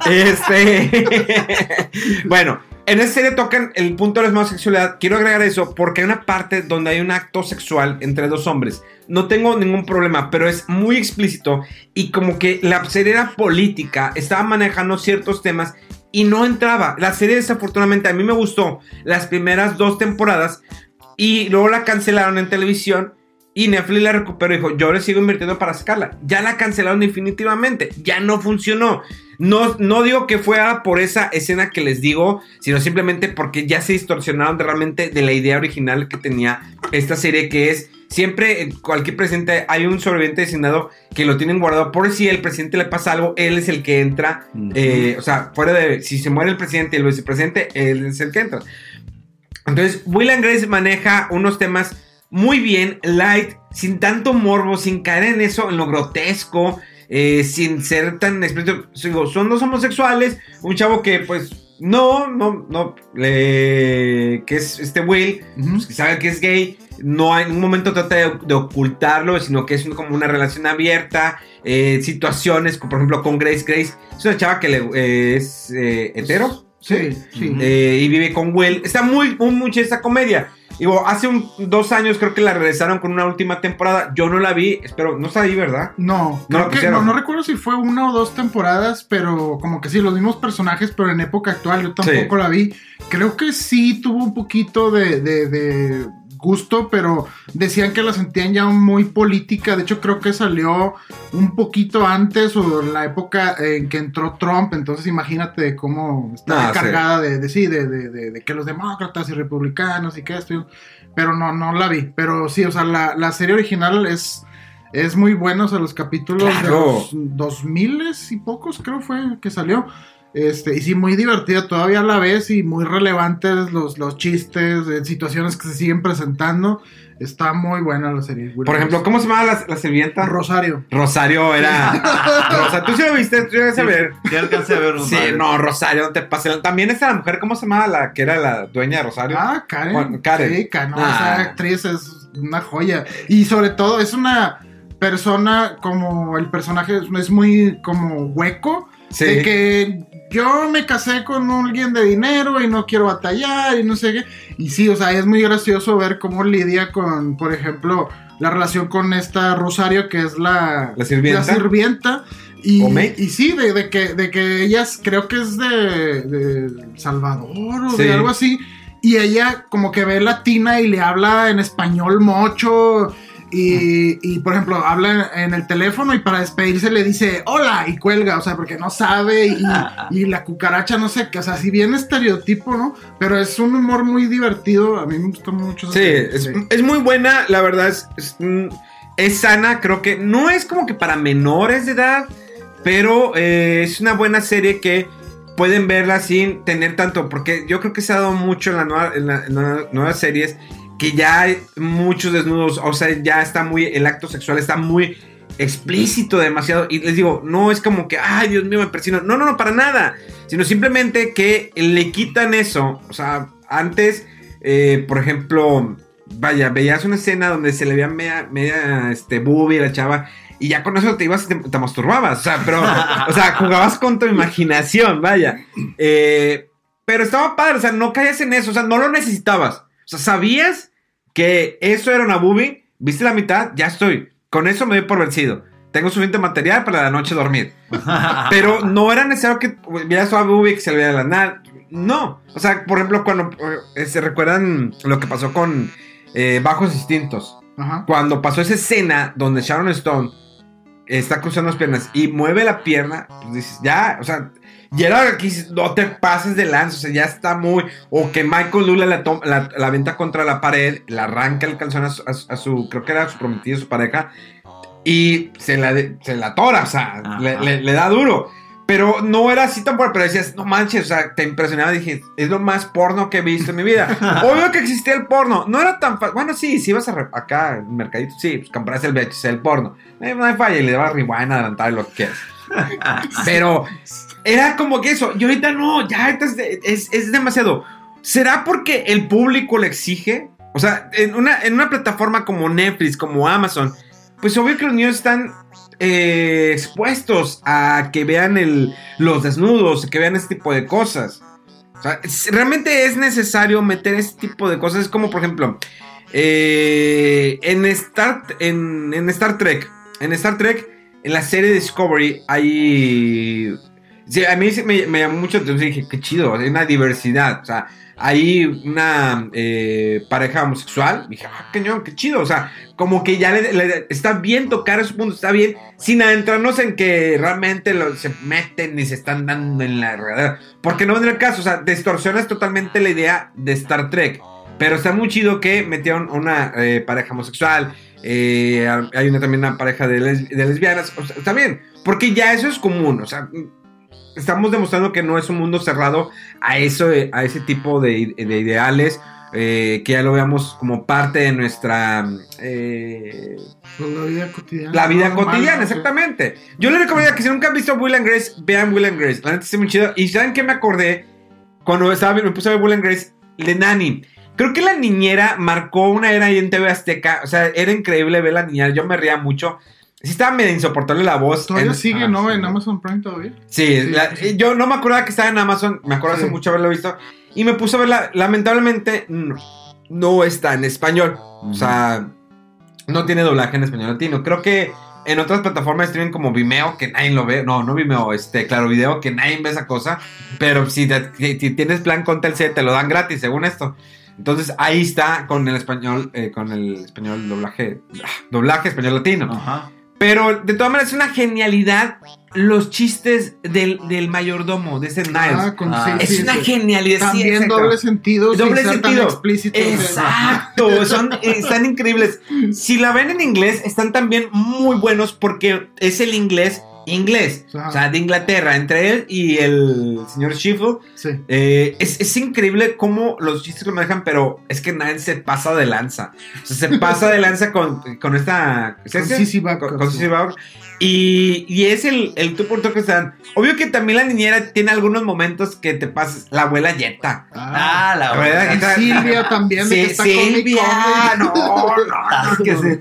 Este, bueno, en esta serie tocan el punto de la homosexualidad. Quiero agregar eso porque hay una parte donde hay un acto sexual entre dos hombres. No tengo ningún problema, pero es muy explícito y como que la serie era política, estaba manejando ciertos temas y no entraba. La serie desafortunadamente a mí me gustó las primeras dos temporadas y luego la cancelaron en televisión y Netflix la recuperó y dijo, yo le sigo invirtiendo para sacarla. Ya la cancelaron definitivamente, ya no funcionó. No, no digo que fuera por esa escena que les digo, sino simplemente porque ya se distorsionaron de realmente de la idea original que tenía esta serie, que es siempre eh, cualquier presidente hay un sobreviviente designado que lo tienen guardado por si el presidente le pasa algo, él es el que entra. Eh, o sea, fuera de si se muere el presidente y el vicepresidente, él es el que entra. Entonces, Will and Grace maneja unos temas muy bien, light, sin tanto morbo, sin caer en eso, en lo grotesco, eh, sin ser tan explícito. Son dos homosexuales, un chavo que, pues, no, no, no, le- que es este Will, pues, que sabe que es gay, no en ningún momento trata de, de ocultarlo, sino que es un- como una relación abierta, eh, situaciones, por ejemplo con Grace. Grace es una chava que le, eh, es hetero. Sí, sí. Y vive con Will. Está muy, muy mucha esta comedia. Digo, hace un, dos años creo que la regresaron con una última temporada. Yo no la vi, espero, no está ahí, ¿verdad? No, No creo que, no, no recuerdo si fue una o dos temporadas, pero como que sí, los mismos personajes, pero en época actual yo tampoco Sí. la vi. Creo que sí tuvo un poquito de, de- de gusto, pero decían que la sentían ya muy política. De hecho, creo que salió un poquito antes o en la época en que entró Trump. Entonces, imagínate cómo está Ah, sí. cargada de, de sí, de, de- de- de que los demócratas y republicanos y que esto. Pero no, no la vi. Pero sí, o sea, la, la serie original es. Es muy bueno, o sea, los capítulos de los dos miles y pocos creo fue que salió. Este, y sí, muy divertida, todavía la ves y muy relevantes los, los chistes, eh, situaciones que se siguen presentando. Está muy buena la serie. Por ejemplo, ¿cómo se llamaba la, la sirvienta? Rosario. Rosario era. Rosa, ¿Tú sí lo viste? ¿Tú llegaste a ver? Sí alcancé a ver un Sí, no, Rosario, no te pases. También está la mujer, ¿cómo se llamaba la que era la dueña de Rosario? Ah, Karen. Bueno, Karen. Sí, Ka- no, Ah. esa actriz es una joya. Y sobre todo es una persona como el personaje es, es muy como hueco. sí. De que yo me casé con alguien de dinero y no quiero batallar y no sé qué. Y sí, o sea, es muy gracioso ver cómo lidia con, por ejemplo, la relación con esta Rosario, que es la, La sirvienta. la sirvienta, Y, y sí, de, de que, de que ellas creo que es de, de Salvador o Sí. de algo así. Y ella como que ve latina y le habla en español mocho. Y, y, por ejemplo, habla en, el teléfono y para despedirse le dice hola y cuelga, o sea, porque no sabe. Y, y la cucaracha, no sé qué, o sea, si bien estereotipo, ¿no? Pero es un humor muy divertido. A mí me gustó mucho. Sí, es, muy buena, la verdad es, es, mm, es sana, creo que no es como que para menores de edad, pero eh, es una buena serie que pueden verla sin tener tanto, porque yo creo que se ha dado mucho en, la nueva- en la- en las nuevas series que ya hay muchos desnudos, o sea, ya está muy, el acto sexual está muy explícito demasiado y les digo, no es como que, ay Dios mío, me persino, no, no, no, para nada, sino simplemente que le quitan eso, o sea, antes, eh, por ejemplo, vaya, veías una escena donde se le veía media, media este, boobie a la chava y ya con eso te ibas te, te masturbabas, o sea, pero, o sea, jugabas con tu imaginación, vaya. Eh, pero estaba padre, o sea, no caías en eso, o sea, no lo necesitabas. O sea, sabías que eso era una boobie, viste la mitad, ya estoy. Con eso me doy por vencido. Tengo suficiente material para la noche dormir. Pero no era necesario que vieras a boobie que se le viera la nada. No. O sea, por ejemplo, cuando eh, se recuerdan lo que pasó con eh, Bajos Instintos Ajá. cuando pasó esa escena donde Sharon Stone está cruzando las piernas y mueve la pierna, pues dices, ya, o sea, era aquí, no te pases de lanza, o sea, ya está muy. O que Michael Lula la, la, la avienta contra la pared, la arranca el calzón a su, a su- a su- creo que era su prometido, su pareja, y se la, se la tora, o sea, le, le- le da duro. Pero no era así tan fuerte, pero decías, no manches, o sea, te impresionaba. Dije, es lo más porno que he visto en mi vida. Obvio que existía el porno. No era tan fácil. Bueno, sí, si ibas a acá en mercadito, sí, pues compras el VHS, el porno. Eh, No hay falla, y le dabas rewind, adelantar lo que quieras. Pero era como que eso. Y ahorita no, ya es, es- es demasiado. ¿Será porque el público le exige? O sea, en una, en una plataforma como Netflix, como Amazon, pues obvio que los niños están eh, expuestos a que vean el, los desnudos, que vean este tipo de cosas. O sea, realmente es necesario meter este tipo de cosas. Es como, por ejemplo, eh, en, Star, en, en Star Trek. En Star Trek, en la serie Discovery, hay. Sí, a mí me, llamó mucho. Entonces dije, qué chido, hay una diversidad. O sea, hay una eh, pareja homosexual. Dije, ah, cañón, qué chido. O sea, como que ya le, está bien tocar esos puntos, está bien, sin adentrarnos en que realmente lo- se meten y se están dando en la regadera. Porque no vendrá el caso, o sea, distorsionas totalmente la idea de Star Trek. Pero está muy chido que metieron una eh, pareja homosexual. eh, hay una, también una pareja de, les- de lesbianas. O está bien, porque ya eso es común. O sea, estamos demostrando que no es un mundo cerrado a, eso, a ese tipo de, de ideales. eh, que ya lo veamos como parte de nuestra eh, la vida cotidiana. la vida normal, cotidiana, exactamente. Yo les recomendaría que si nunca han visto Will and Grace, vean Will and Grace. La neta está muy chido. Y ¿saben qué me acordé? Cuando estaba, me puse a ver Will and Grace, de Nani. Creo que la niñera marcó una era ahí en TV Azteca. O sea, era increíble ver la niñera. Yo me reía mucho. Sí estaba medio insoportable la voz. Todavía En- sigue, ah, ¿no? sí. En Amazon Prime todavía. Sí, Sí, la- sí, yo no me acordaba que estaba en Amazon, me acuerdo hace mucho haberlo visto. Y me puse a verla, lamentablemente no, no está en español. O sea, no tiene doblaje en español latino. Creo que en otras plataformas de streaming como Vimeo, que nadie lo ve, no, no Vimeo, este, claro, video, que nadie ve esa cosa. Pero si, te- si- si tienes plan con Telcel, te lo dan gratis, según esto. Entonces ahí está con el español, eh, con el español doblaje, ah, doblaje español latino. Ajá. Pero de todas maneras es una genialidad los chistes del, del mayordomo, de ese Niles. Ah, con, Ah. sí, es sí, una sí. genialidad. También doble sentido. Doble sentido. explícito. Exacto, son, eh, están increíbles. Si la ven en inglés, están también muy buenos porque es el inglés inglés. Ajá. O sea, de Inglaterra, entre él y el señor Sheffield. Sí. Eh, es, es increíble cómo los chistes lo manejan, pero es que nadie se pasa de lanza. O sea, se pasa de lanza con, con esta. Con ¿sí? Sissy Con, con sí. Sissy Babcock. Y, y es el, el tú por tú que dan. Obvio que también la niñera tiene algunos momentos que te pasas. La abuela Yeta. Ah, la ¿Verdad? verdad. Y Silvia también. Sí, que está Silvia, no, no, tásquese.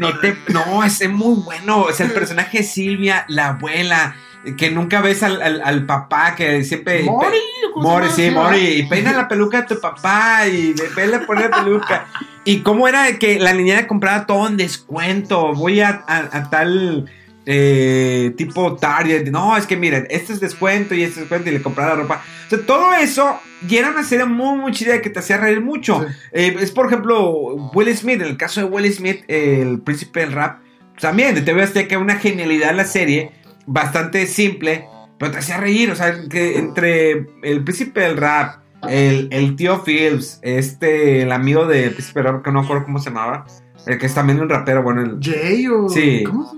no, te- no, es muy bueno. Es el personaje de Silvia, la abuela, que nunca ves al, al- al papá que siempre. Mori. ¿cómo Mori, sí? Mori. Y peina la peluca de tu papá y le vele poner la peluca. Y cómo era que la niñera compraba todo en descuento. Voy a, a- a tal eh, tipo Target. No, es que miren, este es descuento y este es descuento y le comprar la ropa. O sea, todo eso y era una serie muy, muy chida que te hacía reír mucho. Sí. Eh, es, por ejemplo, Will Smith. En el caso de Will Smith, eh, el príncipe del rap. También de TV Azteca, una genialidad la serie. Bastante simple, pero te hacía reír. O sea, que entre el príncipe del rap, el, el tío Phillips, este, el amigo del príncipe del rap, que no me acuerdo cómo se llamaba. El que es también un rapero, bueno, el Jay o. Sí. ¿Cómo se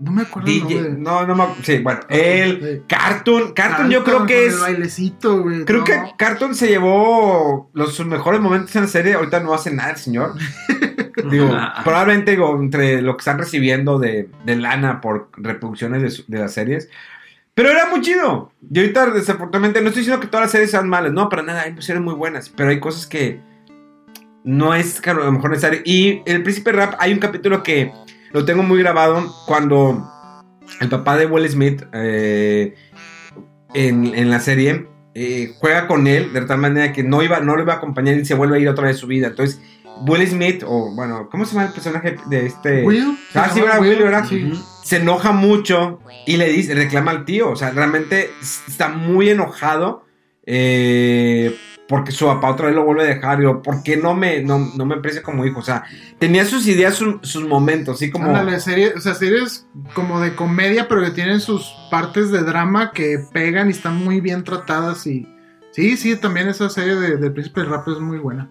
No me acuerdo. el DJ. nombre. No, no me Sí, bueno, el. Cartoon. Cartoon yo creo que el es. bailecito, güey. Creo no. que Cartoon se llevó los, sus mejores momentos en la serie. Ahorita no hace nada el señor. digo, probablemente digo, entre lo que están recibiendo de, de lana por reproducciones de, su- de las series. Pero era muy chido. Y ahorita, desafortunadamente, no estoy diciendo que todas las series sean malas. No, para nada. Hay series muy buenas. Pero hay cosas que no es a lo mejor necesario. Y El Príncipe Rap, hay un capítulo que lo tengo muy grabado cuando el papá de Will Smith eh, en, en la serie eh, juega con él de tal manera que no, iba, no lo iba a acompañar y se vuelve a ir otra vez su vida. Entonces, Will Smith, o bueno, ¿cómo se llama el personaje de este? Will. Ah, ¿Se sí, ¿verdad? Will, ¿verdad? Sí. Se enoja mucho y le dice, reclama al tío. O sea, realmente está muy enojado eh, porque su papá otra vez lo vuelve a dejar. Y yo, ¿por qué no me, no, no me aprecia como hijo? O sea, tenía sus ideas, su- sus momentos, así como. Ándale, serie, o sea, series como de comedia, pero que tienen sus partes de drama que pegan y están muy bien tratadas. Y sí, sí, también esa serie de, de Príncipe del Rap es muy buena.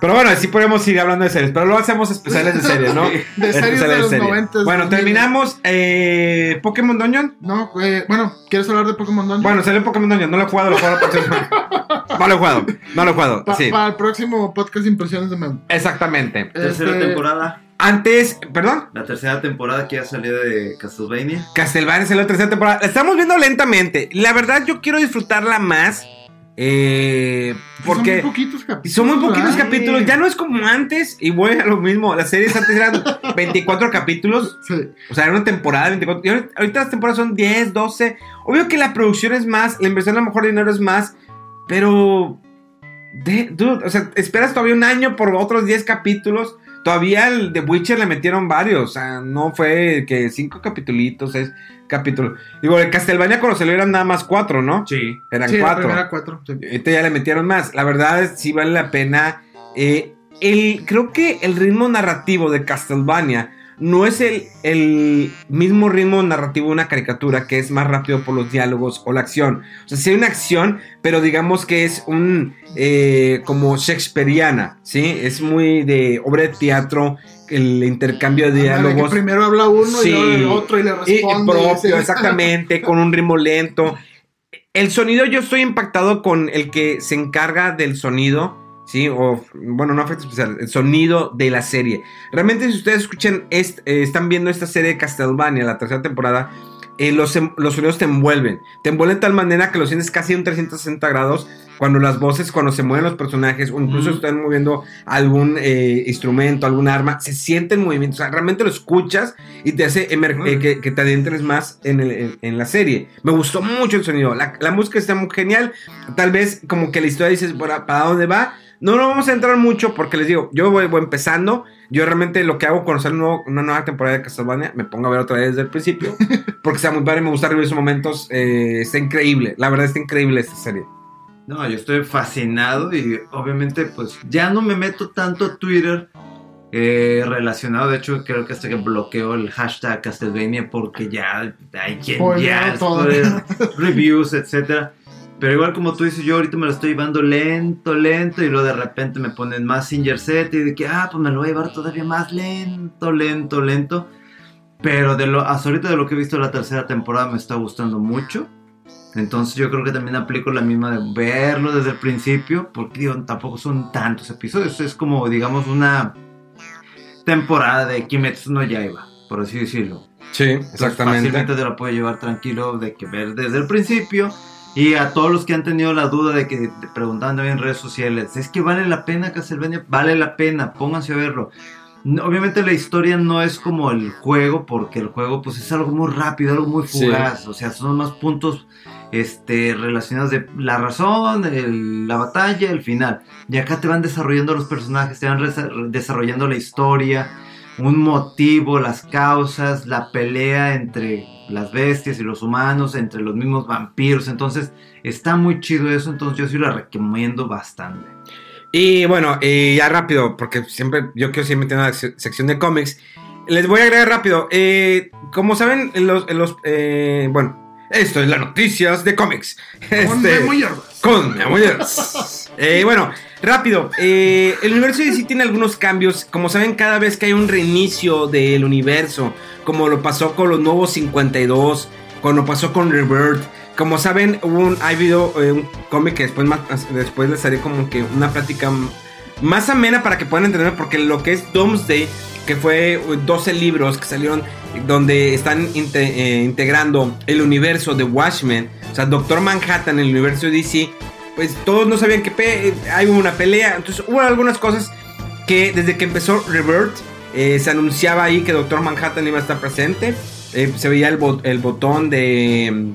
Pero bueno, así podemos ir hablando de series, pero luego hacemos especiales de series, ¿no? De series de los series. 90. Bueno, terminamos eh, Pokémon Dungeon. No, eh, bueno, ¿quieres hablar de Pokémon Dungeon? Bueno, salió Pokémon Dungeon, no lo he jugado, lo he jugado la próxima semana. No lo he jugado, no lo he jugado, Pa- sí. Para el próximo podcast Impresiones de Mem. Exactamente. Tercera Este, temporada. Antes, perdón, La tercera temporada que ya salió de Castlevania. Castlevania es la tercera temporada. La estamos viendo lentamente. La verdad, yo quiero disfrutarla más. Eh, porque Son muy poquitos capítulos. son muy poquitos ¿verdad? capítulos. Ya no es como antes. Y voy a lo mismo. Las series antes eran 24 capítulos. Sí. O sea, era una temporada de 24. Y ahorita, ahorita las temporadas son 10, 12. Obvio que la producción es más. La inversión a lo mejor de dinero es más. Pero. de- dude, o sea, esperas todavía un año por otros 10 capítulos. Todavía el de Witcher le metieron varios. O sea, no fue que 5 capítulos, 6 capítulos. Digo, el Castlevania cuando salió eran nada más 4, ¿no? Sí. Eran Sí, 4. primera cuatro. sí. Ya le metieron más. La verdad es sí vale la pena. Eh, el, creo que el ritmo narrativo de Castlevania no es el, el mismo ritmo narrativo de una caricatura que es más rápido por los diálogos o la acción. O sea, sí hay una acción, pero digamos que es un eh, como shakespeariana, ¿sí? Es muy de obra de teatro, el intercambio de que diálogos. primero habla uno Sí. y luego el otro y le Y- responde. propio, sí. exactamente, con un ritmo lento. El sonido, yo estoy impactado con el que se encarga del sonido, ¿sí? O, bueno, no efectos especiales, el sonido de la serie. Realmente, si ustedes escuchan, est- eh, están viendo esta serie de Castlevania, la tercera temporada, eh, los, em- los sonidos te envuelven. Te envuelven de tal manera que lo sientes casi un 360 grados cuando las voces, cuando se mueven los personajes, o incluso Ujú. están moviendo algún eh, instrumento, algún arma, se sienten movimientos. O sea, realmente lo escuchas y te hace eh, que, que te adentres más en, el- en- en la serie. Me gustó mucho el sonido. La, la música está muy genial. Tal vez como que la historia dices, ¿para, para dónde va? No, no vamos a entrar mucho porque les digo, yo voy, voy empezando. Yo realmente lo que hago cuando sale un nuevo- una nueva temporada de Castlevania, me pongo a ver otra vez desde el principio. Porque está muy padre, me gusta revivir esos momentos. eh, está increíble. La verdad está increíble esta serie. No, yo estoy fascinado y obviamente pues ya no me meto tanto a Twitter eh, relacionado. De hecho, creo que hasta que bloqueo el hashtag Castlevania porque ya hay quien Spoiler ya todo. reviews, etcétera. Pero igual como tú dices, yo ahorita me lo estoy llevando lento, lento y luego de repente me ponen más Singer Set y de que, ah, pues me lo voy a llevar todavía más lento, lento, lento. Pero de lo, hasta ahorita de lo que he visto la tercera temporada me está gustando mucho. Entonces yo creo que también aplico la misma de verlo desde el principio, porque digo, tampoco son tantos episodios, es como digamos una temporada de Kimetsu no Yaiba, por así decirlo. Sí, Entonces, Fácilmente te la puedo llevar tranquilo de que ver desde el principio. Y a todos los que han tenido la duda de que te preguntan también en redes sociales, es que vale la pena Castlevania, vale la pena, pónganse a verlo. Obviamente la historia no es como el juego, porque el juego pues es algo muy rápido, algo muy Sí. fugaz, o sea, son más puntos este, relacionados de la razón, el- la batalla, el final. Y acá te van desarrollando los personajes, te van desarrollando la historia. un motivo, las causas, la pelea entre las bestias y los humanos, entre los mismos vampiros. Entonces, está muy chido eso. Entonces, yo sí lo recomiendo bastante. Y bueno, y ya rápido, porque siempre yo quiero siempre tener una sección de cómics. Les voy a agregar rápido. Eh, como saben, los, los eh, bueno, esto es las noticias de cómics. Con Este. Con Memo Hierbas. Eh, bueno, rápido. eh, el universo DC tiene algunos cambios. Como saben, cada vez que hay un reinicio del universo, como lo pasó con los nuevos 52, como pasó con Rebirth. Como saben, hubo un, ha habido eh, un cómic que después, después les haré como que una plática más amena para que puedan entender, porque lo que es Doomsday, que fue eh, 12 libros que salieron donde están inte- eh, integrando el universo de Watchmen, o sea, Doctor Manhattan, el universo DC, pues todos no sabían que pe- hay una pelea, entonces hubo algunas cosas que desde que empezó Rebirth eh, se anunciaba ahí que Doctor Manhattan iba a estar presente, eh, se veía el, bot- el botón de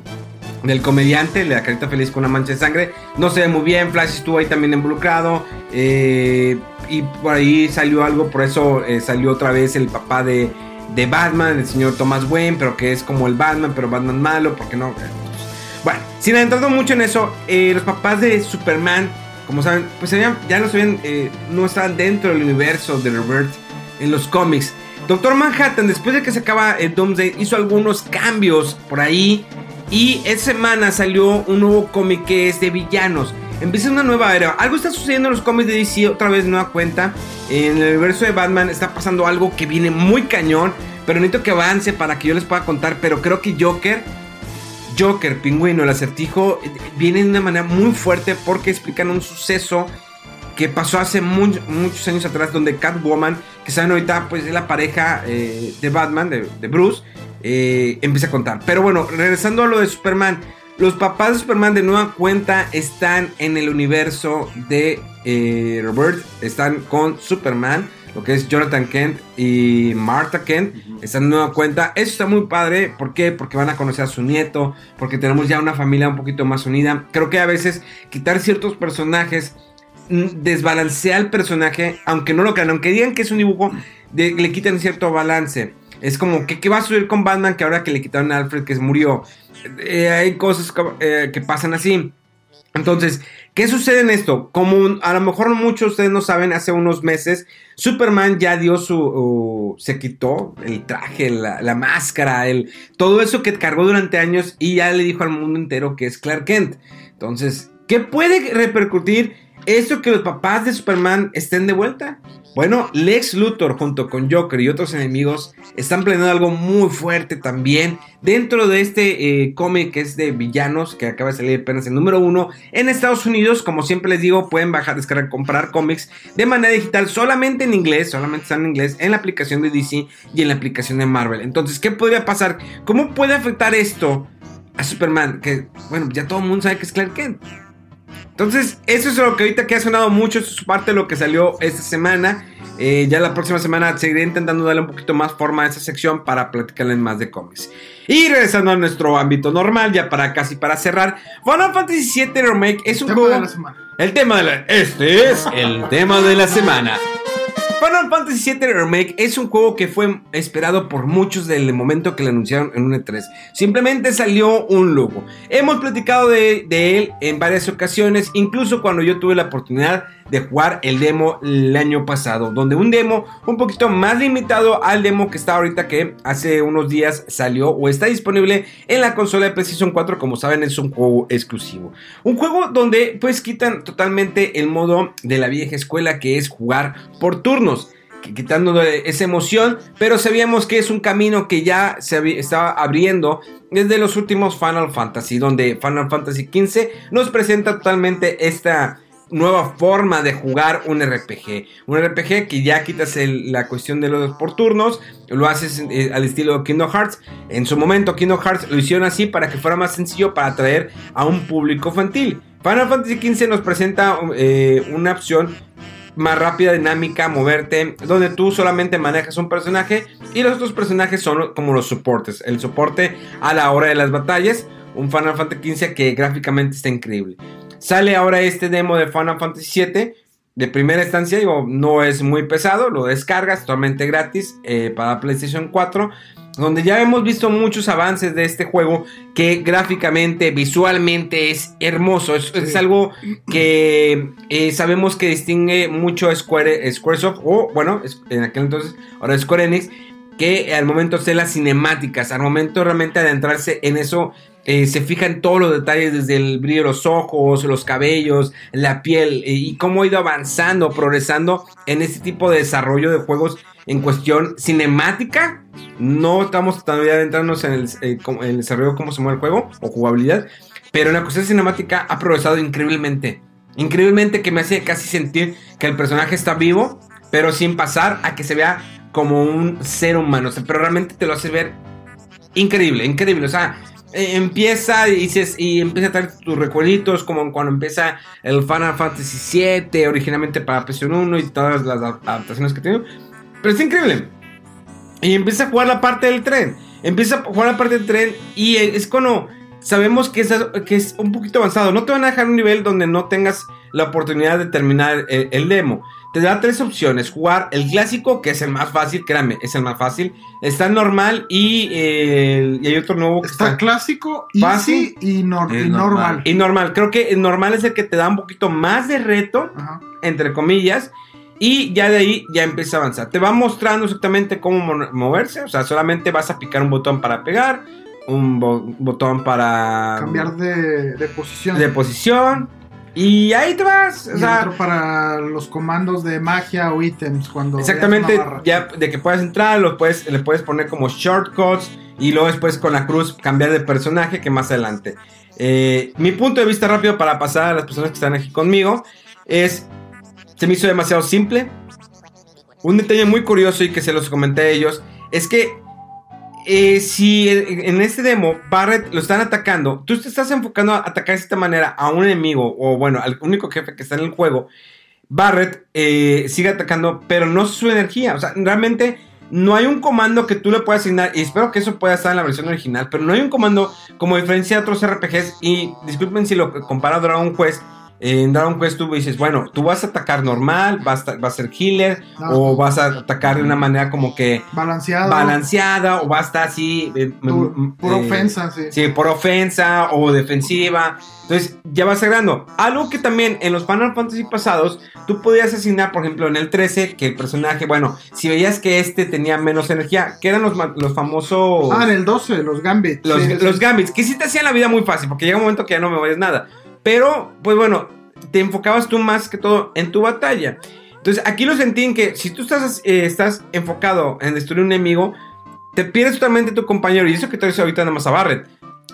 del comediante, la carita feliz con una mancha de sangre. No se ve muy bien, Flash estuvo ahí también involucrado. eh, y por ahí salió algo, por eso eh, salió otra vez el papá de, de Batman, el señor Thomas Wayne, pero que es como el Batman, pero Batman malo, porque no. Bueno, sin adentrando mucho en eso, eh, los papás de Superman, como saben, pues habían- ya no sabían, eh, no estaban dentro del universo de Robert en los cómics. Doctor Manhattan, después de que se acaba el Doomsday, hizo algunos cambios por ahí. Y esta semana salió un nuevo cómic que es de villanos. Empieza una nueva era. Algo está sucediendo en los cómics de DC, otra vez nueva cuenta. En el universo de Batman está pasando algo que viene muy cañón. Pero necesito que avance para que yo les pueda contar. Pero creo que Joker, Joker, Pingüino, el acertijo, eh, viene de una manera muy fuerte porque explican un suceso que pasó hace mu- muchos años atrás donde Catwoman, que saben ahorita pues es la pareja eh, de Batman, de, Bruce, eh, empieza a contar. Pero bueno, regresando a lo de Superman, los papás de Superman de nueva cuenta están en el universo de Robert, están con Superman, lo que es Jonathan Kent y Martha Kent, están en nueva cuenta. Eso está muy padre, ¿por qué? Porque van a conocer a su nieto, porque tenemos ya una familia un poquito más unida. Creo que a veces quitar ciertos personajes mm, desbalancea el personaje, aunque no lo crean, aunque digan que es un dibujo, de- le quitan cierto balance. Es como, que ¿qué va a suceder con Batman que ahora que le quitaron a Alfred que se murió? Eh, hay cosas que, eh, que pasan así. Entonces, ¿qué sucede en esto? Como a lo mejor muchos de ustedes no saben, hace unos meses Superman ya dio su... se quitó el traje, la, la máscara, el, todo eso que cargó durante años y ya le dijo al mundo entero que es Clark Kent. Entonces, ¿qué puede repercutir esto que los papás de Superman estén de vuelta? Bueno, Lex Luthor junto con Joker y otros enemigos están planeando algo muy fuerte también dentro de este eh, cómic que es de villanos que acaba de salir apenas el número uno en Estados Unidos. Como siempre les digo, pueden bajar, descargar, comprar cómics de manera digital solamente en inglés, solamente están en inglés en la aplicación de DC y en la aplicación de Marvel. Entonces, ¿qué podría pasar? ¿Cómo puede afectar esto a Superman? Que, bueno, ya todo el mundo sabe que es Clark Kent. Entonces, eso es lo que ahorita que ha sonado mucho. Eso es parte de lo que salió esta semana. Eh, ya la próxima semana seguiré intentando darle un poquito más forma a esa sección para platicarles más de cómics. Y regresando a nuestro ámbito normal, ya para casi para cerrar, Final Fantasy VII Remake es un Tema juego. de la semana. El tema de la. Este es el tema de la semana. Final Fantasy VII Remake es un juego que fue esperado por muchos desde el momento que lo anunciaron en un E3. Simplemente salió un logo. Hemos platicado de, él en varias ocasiones, incluso cuando yo tuve la oportunidad jugar el demo el año pasado, donde un demo un poquito más limitado al demo que está ahorita que hace unos días salió o está disponible en la consola de PlayStation 4, como saben es un juego exclusivo. Un juego donde pues quitan totalmente el modo de la vieja escuela que es jugar por turnos quitando esa emoción, pero sabíamos que es un camino que ya se estaba abriendo desde los últimos Final Fantasy, donde Final Fantasy XV nos presenta totalmente esta nueva forma de jugar un RPG. Un RPG que ya quitas la cuestión de los por turnos, lo haces eh, al estilo de Kingdom Hearts. En su momento Kingdom Hearts lo hicieron así para que fuera más sencillo para atraer a un público infantil. Final Fantasy XV nos presenta eh, una opción más rápida, dinámica, moverte, donde tú solamente manejas un personaje y los otros personajes son como los soportes. El soporte a la hora de las batallas, un Final Fantasy XV que gráficamente está increíble. Sale ahora este demo de Final Fantasy VII. de primera instancia, digo, no es muy pesado, lo descargas totalmente gratis eh, para PlayStation 4 donde ya hemos visto muchos avances de este juego que gráficamente, visualmente es hermoso. Es, algo que eh, sabemos que distingue mucho a Square, Squaresoft, o bueno, en aquel entonces, ahora Square Enix, que al momento de las cinemáticas, al momento realmente de adentrarse en eso, eh, se fijan todos los detalles, desde el brillo de los ojos, los cabellos, la piel, eh, y cómo ha ido avanzando, progresando en este tipo de desarrollo de juegos en cuestión cinemática. No estamos todavía adentrándonos en el, eh, en el desarrollo de cómo se mueve el juego o jugabilidad, pero en la cuestión cinemática ha progresado increíblemente. Increíblemente que me hace casi sentir que el personaje está vivo, pero sin pasar a que se vea como un ser humano. pero realmente te lo hace ver increíble, increíble. O sea, eh, empieza y, y empieza a traer tus recuerditos, como cuando empieza el Final Fantasy VII, originalmente para ps 1 y todas las adaptaciones que tiene. Pero es increíble. Y empieza a jugar la parte del tren. Empieza a jugar la parte del tren y es cuando sabemos que es, que es un poquito avanzado. No te van a dejar un nivel donde no tengas la oportunidad de terminar el, demo. Te da tres opciones. Jugar el clásico, que es el más fácil, créanme, es el más fácil. Está normal y, hay otro nuevo que está, clásico, fácil y, normal. Y normal. Creo que el normal es el que te da un poquito más de reto, entre comillas. Y ya de ahí ya empieza a avanzar. Te va mostrando exactamente cómo moverse. O sea, solamente vas a picar un botón para pegar. Un botón para... Cambiar de, de posición. De posición y ahí te vas. O sea, otro para los comandos de magia o ítems. cuando Exactamente, ya de que puedes entrar, lo puedes, le puedes poner como shortcuts. Y luego después con la cruz cambiar de personaje que más adelante. Eh, mi punto de vista rápido para pasar a las personas que están aquí conmigo es, se me hizo demasiado simple. Un detalle muy curioso y que se los comenté a ellos es que eh, si en este demo Barret lo están atacando, tú te estás enfocando a atacar de esta manera a un enemigo, o bueno, al único jefe que está en el juego, Barret eh, sigue atacando, pero no su energía. O sea, realmente no hay un comando que tú le puedas asignar, y espero que eso pueda estar en la versión original, pero no hay un comando como diferencia de otros RPGs, y disculpen si lo comparo a Dragon Quest en Dragon Quest tú dices, bueno, tú vas a atacar normal, vas a, a ser healer, o vas a atacar de una manera como que balanceada, balanceada o va a estar así eh, por, eh, ofensa, sí. Sí, por ofensa o defensiva. Entonces ya vas agregando. Algo que también en los Final Fantasy pasados tú podías asignar, por ejemplo, en el 13, que el personaje, bueno, si veías que este tenía menos energía, que eran los, los famosos. Ah, en el 12, los Gambits. Los, los Gambits, que sí te hacían la vida muy fácil, porque llega un momento que ya no me vayas nada. Pero, pues bueno, te enfocabas tú más que todo en tu batalla. Entonces, aquí lo sentí en que si tú estás, eh, estás enfocado en destruir un enemigo, te pierdes totalmente tu compañero. Y eso que te dice ahorita nada más a Barret.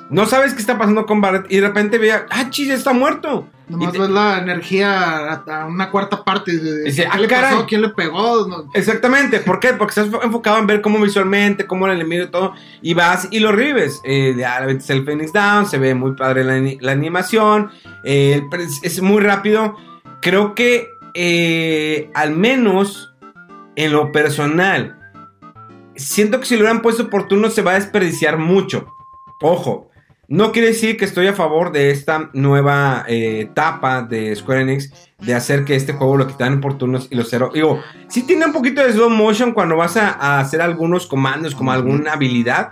No sabes qué está pasando con Barret y de repente vea, ah, chis, está muerto. Nomás ves la energía a, una cuarta parte. De, dice, ¿Qué le ah, pasó? ¿Quién le pegó? Exactamente. ¿Por qué? Porque estás enfocado en ver cómo visualmente, cómo el enemigo y todo. Y vas y lo revives. Eh, ya ves el Phoenix Down, se ve muy padre la, animación. Eh, es, muy rápido. Creo que eh, al menos en lo personal, siento que si lo hubieran puesto por turno se va a desperdiciar mucho. Ojo, no quiere decir que estoy a favor de esta nueva eh, etapa de Square Enix de hacer que este juego lo quitaran por turnos y lo cero. Digo, sí tiene un poquito de slow motion cuando vas a, hacer algunos comandos como alguna habilidad,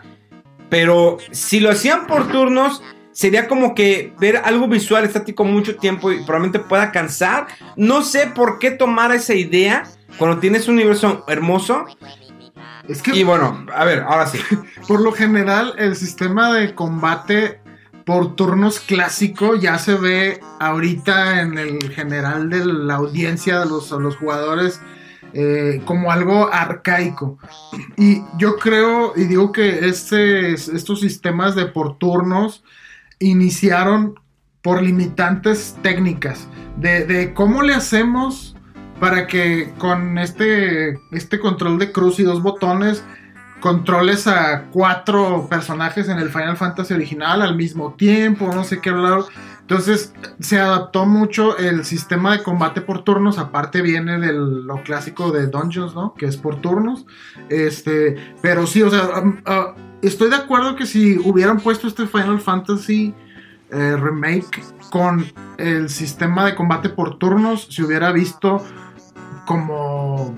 pero si lo hacían por turnos sería como que ver algo visual estático mucho tiempo y probablemente pueda cansar. No sé por qué tomar esa idea cuando tienes un universo hermoso y bueno, a ver, ahora sí. Por lo general, el sistema de combate por turnos clásico ya se ve ahorita en el general de la audiencia de los, los jugadores eh, como algo arcaico. Y yo creo y digo que este, estos sistemas de por turnos iniciaron por limitantes técnicas de, de cómo le hacemos para que con este, este control de cruz y dos botones controles a cuatro personajes en el Final Fantasy original al mismo tiempo, no sé qué hablar. Entonces se adaptó mucho el sistema de combate por turnos, aparte viene de lo clásico de Dungeons, ¿no? Que es por turnos. Este, pero sí, o sea, estoy de acuerdo que si hubieran puesto este Final Fantasy eh, remake con el sistema de combate por turnos se hubiera visto como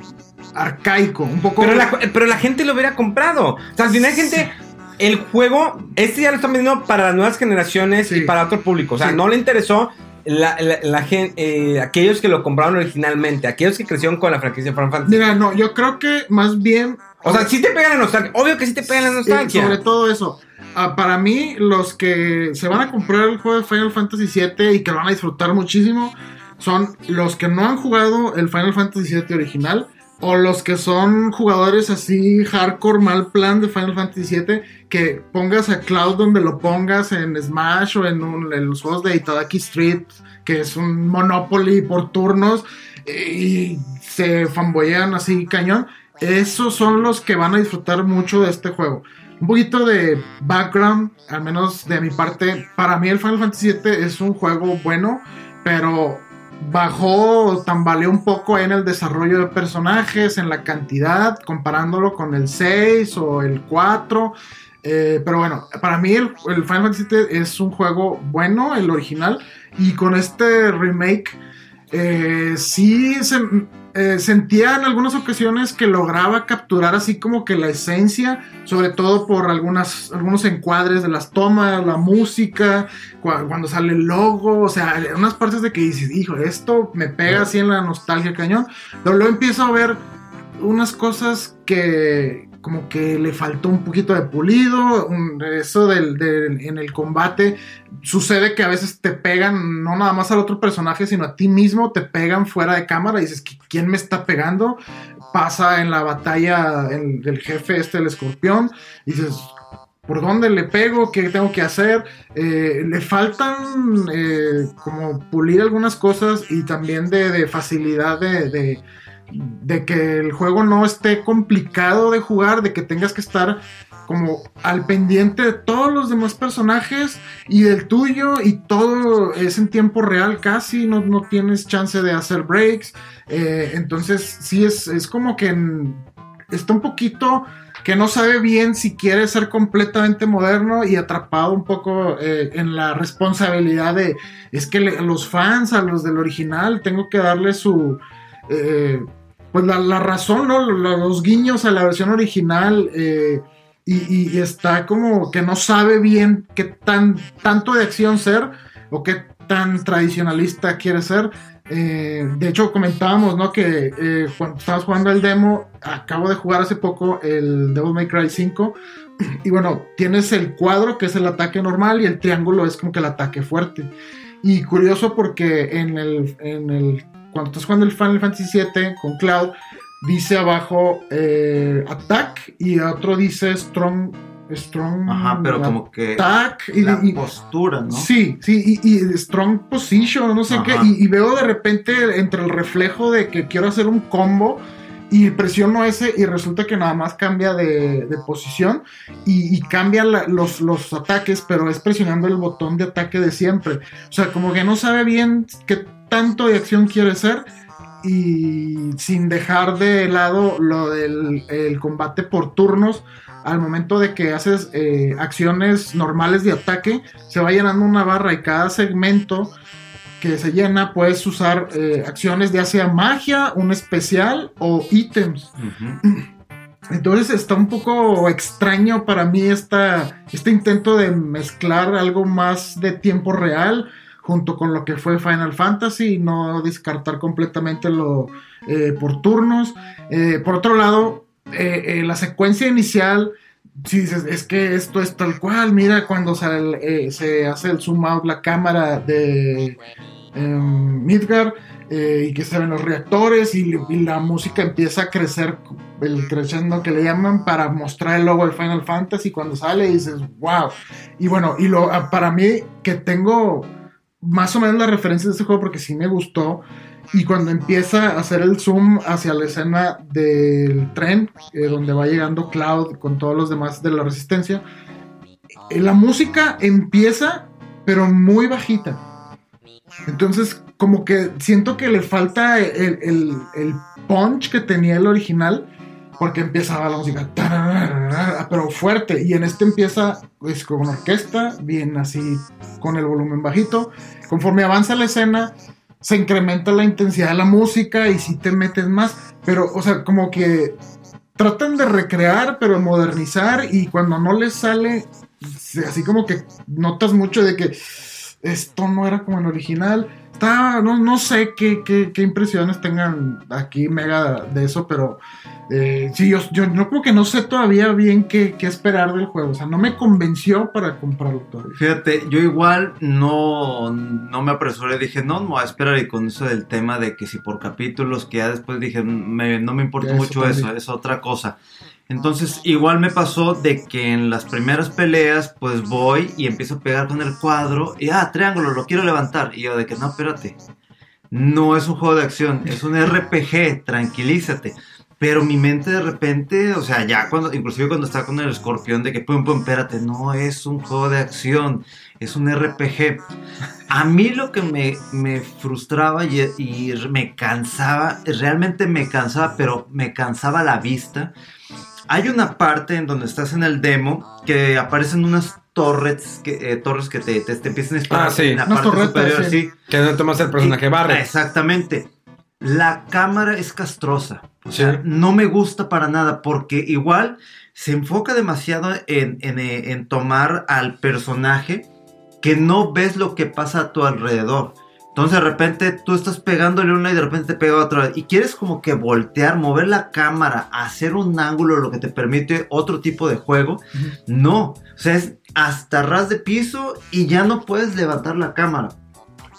arcaico, un poco... Pero la, pero la gente lo hubiera comprado. O sea, al final, gente, el juego, este ya lo están vendiendo para las nuevas generaciones Sí. y para otro público. O sea, Sí. no le interesó la, la- eh, aquellos que lo compraron originalmente, aquellos que crecieron con la franquicia Final Fantasy. Mira, no, yo creo que más bien... O sea, sí te pega la nostalgia. Obvio que sí te pega la nostalgia. sobre todo eso. Ah, para mí, los que se van a comprar el juego de Final Fantasy VII y que lo van a disfrutar muchísimo son los que no han jugado el Final Fantasy VII original o los que son jugadores así hardcore mal plan de Final Fantasy VII que pongas a Cloud donde lo pongas en Smash o en, los juegos de Itadaki Street que es un Monopoly por turnos y se fanboyean así cañón esos son los que van a disfrutar mucho de este juego un poquito de background, al menos de mi parte. Para mí el Final Fantasy VII es un juego bueno, pero bajó, tambaleó un como en el desarrollo de personajes, en la cantidad, comparándolo con el 6 o el 4. Eh, pero bueno, para mí el, Final Fantasy es un juego bueno, el original, y con este remake eh, sí se, eh, sentía en algunas ocasiones que lograba capturar así como que la esencia, sobre todo por algunas, algunos encuadres de las tomas, la música, cua- cuando sale el logo, o sea, unas partes de que dices, hijo, esto me pega así en la nostalgia cañón, pero luego empiezo a ver unas cosas que como que le faltó un poquito de pulido, eso del, en el combate sucede que a veces te pegan no nada más al otro personaje, sino a ti mismo, te pegan fuera de cámara y dices, "¿Qui- ¿quién me está pegando? Pasa en la batalla el- del jefe este, el escorpión, y dices, ¿por dónde le pego? ¿Qué tengo que hacer? Eh, le faltan eh, como pulir algunas cosas y también de, de facilidad de- de que el juego no esté complicado de jugar, de que tengas que estar como al pendiente de todos los demás personajes y del tuyo y todo es en tiempo real casi, no, no tienes chance de hacer breaks. Eh, entonces sí es, es como que está un poquito que no sabe bien si quiere ser completamente moderno y atrapado un poco eh, en la responsabilidad de, es que los fans, a los del original, tengo que darle su... eh, pues la, razón, ¿no? Los, guiños a la versión original eh, y, está como que no sabe bien qué tan tanto de acción ser o qué tan tradicionalista quiere ser. Eh, de hecho, comentábamos. Que eh, cuando estabas jugando el demo, acabo de jugar hace poco el Devil May Cry 5. Y bueno, tienes el cuadro que es el ataque normal y el triángulo es como que el ataque fuerte. Y curioso porque en el cuando estás jugando el Final Fantasy VII con Cloud, dice abajo eh, Attack y otro dice Strong. Strong Ajá, pero como que Attack. Y, la y- postura, ¿no? Sí, sí, y, y Strong Position, no sé Ajá. qué. Y, y veo de repente entre el reflejo de que quiero hacer un combo y presiono ese y resulta que nada más cambia de, de posición y, y cambia los, los ataques, pero es presionando el botón de ataque de siempre. O sea, como que no sabe bien qué tanto de acción quiere ser y sin dejar de lado lo del el combate por turnos. Al momento de que haces eh, acciones normales de ataque, se va llenando una barra y cada segmento que se llena puedes usar eh, acciones de hacia magia, un especial o ítems. Entonces está un poco extraño para mí esta, este intento de mezclar algo más de tiempo real junto con lo que fue Final Fantasy y no descartar completamente lo eh, por turnos. Eh, por otro lado, la secuencia inicial, si dices, es que esto es tal cual, mira cuando sale, eh, se hace el zoom out la cámara de em, Midgar eh, y que se ven los reactores y, la música empieza a crecer, el crescendo que le llaman para mostrar el logo del Final Fantasy cuando sale dices, wow. Y bueno, y lo, ah, para mí que tengo más o menos la referencia de este juego porque sí me gustó. Y cuando empieza a hacer el zoom hacia la escena del tren, eh, donde va llegando Cloud con todos los demás de la resistencia, eh, la música empieza, pero muy bajita. Entonces, como que siento que le falta el, punch que tenía el original. porque empieza la música, pero fuerte, y en este empieza pues, con orquesta, bien así, con el volumen bajito. Conforme avanza la escena, se incrementa la intensidad de la música y si te metes más, pero, o sea, como que tratan de recrear, pero modernizar, y cuando no les sale, así como que notas mucho de que esto no era como el original. Está, no, no sé qué, qué, qué impresiones tengan aquí mega de eso, pero eh, sí, yo, yo no como que no sé todavía bien qué, qué esperar del juego. O sea, no me convenció para comprarlo todavía. Fíjate, yo igual no, no me apresuré, dije, no, no voy a esperar y con eso del tema de que si por capítulos, que ya después dije, me- no me importa Ya, mucho eso, es otra cosa. Entonces, igual me pasó de que en las primeras peleas, pues voy y empiezo a pegar con el cuadro y, ah, triángulo, lo quiero levantar. Y yo de que, no, espérate, no es un juego de acción, es un RPG, tranquilízate. Pero mi mente de repente, o sea, ya cuando, inclusive cuando estaba con el escorpión, de que, pum, pum, espérate, no es un juego de acción, es un RPG. A mí lo que me, me frustraba y, y me cansaba, realmente me cansaba, pero me cansaba la vista. Hay una parte en donde estás en el demo que aparecen unas torres que, eh, torres que te, te, te empiezan a disparar Ah, sí. en la Unas parte torretas, superior, sí. Que no tomas el personaje Y- Barret. Exactamente. La cámara es castrosa. O Sí. sea, no me gusta para nada porque igual se enfoca demasiado en, en, eh, en tomar al personaje que no ves lo que pasa a tu alrededor. Entonces de repente tú estás pegándole una y de repente te pega otra. Y quieres como que voltear, mover la cámara, hacer un ángulo, lo que te permite otro tipo de juego. No, o sea, es hasta ras de piso y ya no puedes levantar la cámara.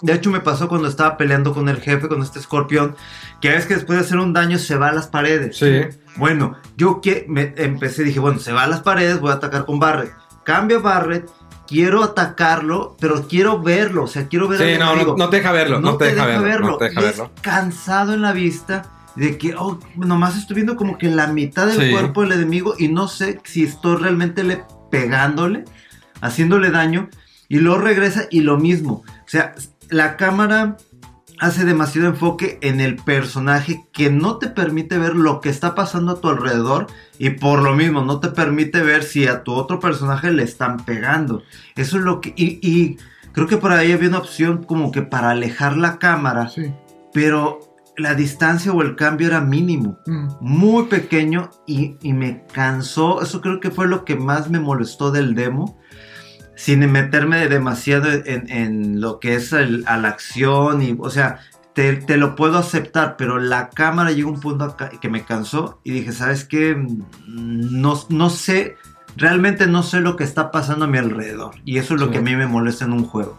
De hecho, me pasó cuando estaba peleando con el jefe, con este escorpión, que es que después de hacer un daño se va a las paredes. Sí. Bueno, yo que me empecé, dije, bueno, se va a las paredes, voy a atacar con Barret. Cambio Barret, quiero atacarlo, pero quiero verlo, o sea, quiero ver Sí, no, no, no te deja verlo. No, te deja, verlo. No te deja verlo. Es cansado en la vista de que, oh, nomás estoy viendo como que la mitad del Sí. cuerpo del enemigo y no sé si estoy realmente le pegándole, haciéndole daño, y luego regresa y lo mismo. O sea, la cámara hace demasiado enfoque en el personaje que no te permite ver lo que está pasando a tu alrededor y por lo mismo no te permite ver si a tu otro personaje le están pegando. Eso es lo que... Y, y creo que por ahí había una opción como que para alejar la cámara, Sí. pero la distancia o el cambio era mínimo Mm. muy pequeño y, y me cansó. Eso creo que fue lo que más me molestó del demo. Sin meterme demasiado en, en lo que es el- a la acción. Y, o sea, te, te lo puedo aceptar, pero la cámara llegó a un punto que me cansó y dije, ¿sabes qué? Mm, No, no sé, realmente no sé lo que está pasando a mi alrededor. Y eso es lo Sí. que a mí me molesta en un juego.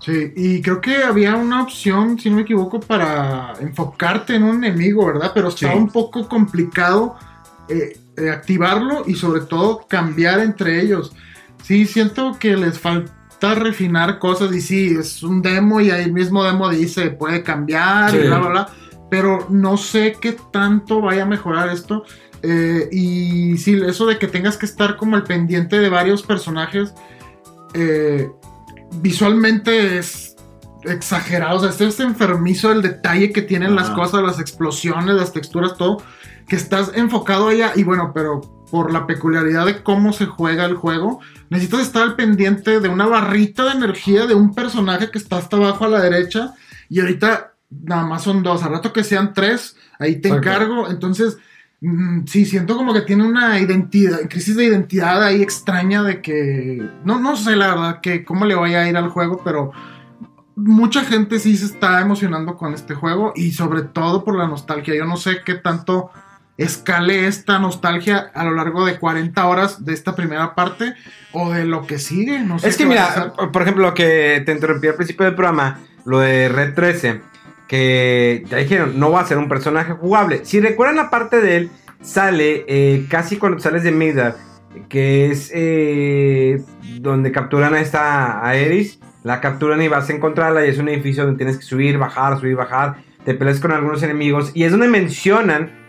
Sí, y creo que había una opción, si no me equivoco, para enfocarte en un enemigo, ¿verdad? Pero estaba Sí. un poco complicado eh, eh, activarlo y sobre todo cambiar entre ellos. Sí, siento que les falta refinar cosas y sí, es un demo y ahí mismo demo dice puede cambiar Sí. y bla, bla, bla. Pero no sé qué tanto vaya a mejorar esto. Eh, y sí, eso de que tengas que estar como al pendiente de varios personajes. eh, visualmente es exagerado. O sea, este es enfermizo el detalle que tienen las cosas, las explosiones, las texturas, todo. Que estás enfocado allá. Y bueno, pero por la peculiaridad de cómo se juega el juego, necesitas estar al pendiente de una barrita de energía de un personaje que está hasta abajo a la derecha. Y ahorita nada más son dos. Al rato que sean tres, ahí te encargo. Entonces. mm, Sí, siento como que tiene una identidad, crisis de identidad ahí extraña de que no, no sé la verdad que cómo le vaya a ir al juego, pero mucha gente sí se está emocionando con este juego y sobre todo por la nostalgia. Yo no sé qué tanto escale esta nostalgia a lo largo de 40 horas de esta primera parte o de lo que sigue. No sé Es que mira, por ejemplo, lo que te interrumpí al principio del programa, lo de Red 13, que ya dijeron, no va a ser un personaje jugable. Si recuerdan la parte de él, sale eh, casi cuando sales de Midgar, que es eh, donde capturan a esta a Eris, la capturan y vas a encontrarla y es un edificio donde tienes que subir, bajar, subir, bajar, te peleas con algunos enemigos y es donde mencionan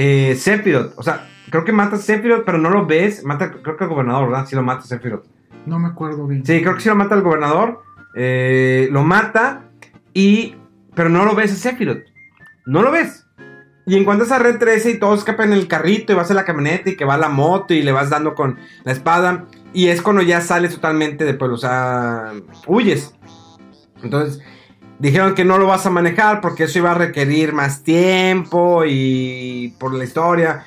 eh, Sephiroth, o sea, creo que mata a Sephiroth, pero no lo ves, mata, creo que al gobernador, ¿verdad? Sí lo mata a Sephiroth. No me acuerdo bien. Sí, creo que sí lo mata el gobernador. eh, lo mata y. Pero no lo ves a Sephiroth. No lo ves. Y encuentras a Red 13 y todos escapan en el carrito y vas en la camioneta y que va la moto y le vas dando con la espada. Y es cuando ya sales totalmente de pueblo, o sea, huyes. Entonces, dijeron que no lo vas a manejar porque eso iba a requerir más tiempo y por la historia.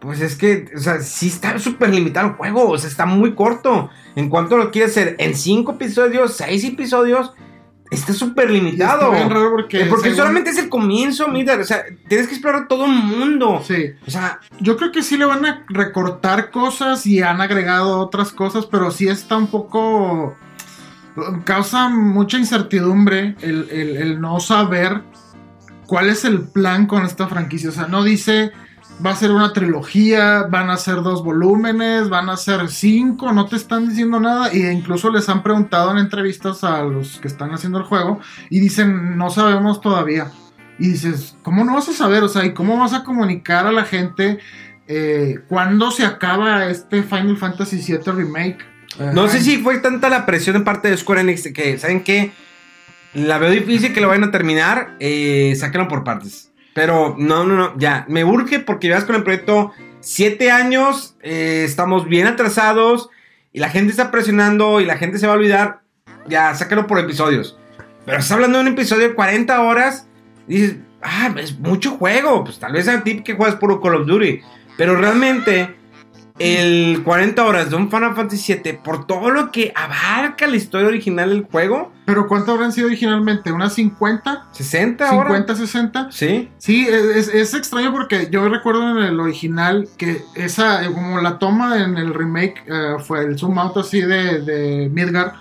Pues es que, o sea, sí está súper limitado el juego, o sea, está muy corto. En cuanto lo quieres hacer en 5 episodios, 6 episodios, está súper limitado. Está bien raro porque porque según- solamente es el comienzo, mira, o sea, tienes que explorar todo el mundo. Sí. O sea, Yo creo que sí le van a recortar cosas y han agregado otras cosas, pero sí está un poco... Causa mucha incertidumbre el, el- no saber cuál es el plan con esta franquicia. O sea, no dice va a ser una trilogía, van a ser dos volúmenes, van a ser cinco, no te están diciendo nada. E incluso les han preguntado en entrevistas a los que están haciendo el juego y dicen no sabemos todavía. Y dices, ¿cómo no vas a saber? O sea, ¿y cómo vas a comunicar a la gente eh, cuándo se acaba este Final Fantasy VII Remake? No sé si fue tanta la presión de parte de Square Enix que, ¿saben qué? La veo difícil que lo vayan a terminar, eh, sáquenlo por partes. Pero no, no, no, ya, me urge porque llevas con el proyecto siete años, eh, estamos bien atrasados y la gente está presionando y la gente se va a olvidar. Ya, sáquenlo por episodios. Pero estás hablando de un episodio de 40 horas, dices, ah, es mucho juego, pues tal vez a ti que juegas puro Call of Duty. Pero realmente, el 40 horas de un Final Fantasy VII, por todo lo que abarca la historia original del juego, Pero ¿cuánto habrán sido originalmente? ¿Unas 50? 60 horas. 50, 60. Sí. Sí, es, es extraño porque yo recuerdo en el original que esa, eh, como la toma en el remake, eh, fue el zoom out así de, de Midgar,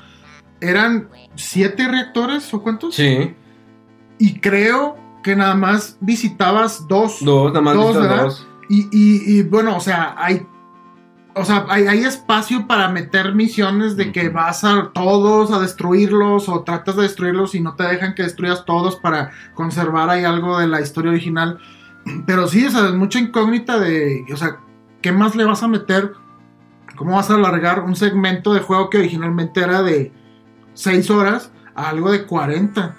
eran siete reactores o cuántos? Sí. Y creo que nada más visitabas dos. Dos, nada más Dos, vistas ¿verdad? dos. Y, y- y, bueno, o sea, hay. O sea, hay, hay espacio para meter misiones de que vas a todos a destruirlos o tratas de destruirlos y no te dejan que destruyas todos para conservar ahí algo de la historia original. Pero sí, o sea, es mucha incógnita de, o sea, ¿qué más le vas a meter? ¿Cómo vas a alargar un segmento de juego que originalmente era de 6 horas a algo de 40?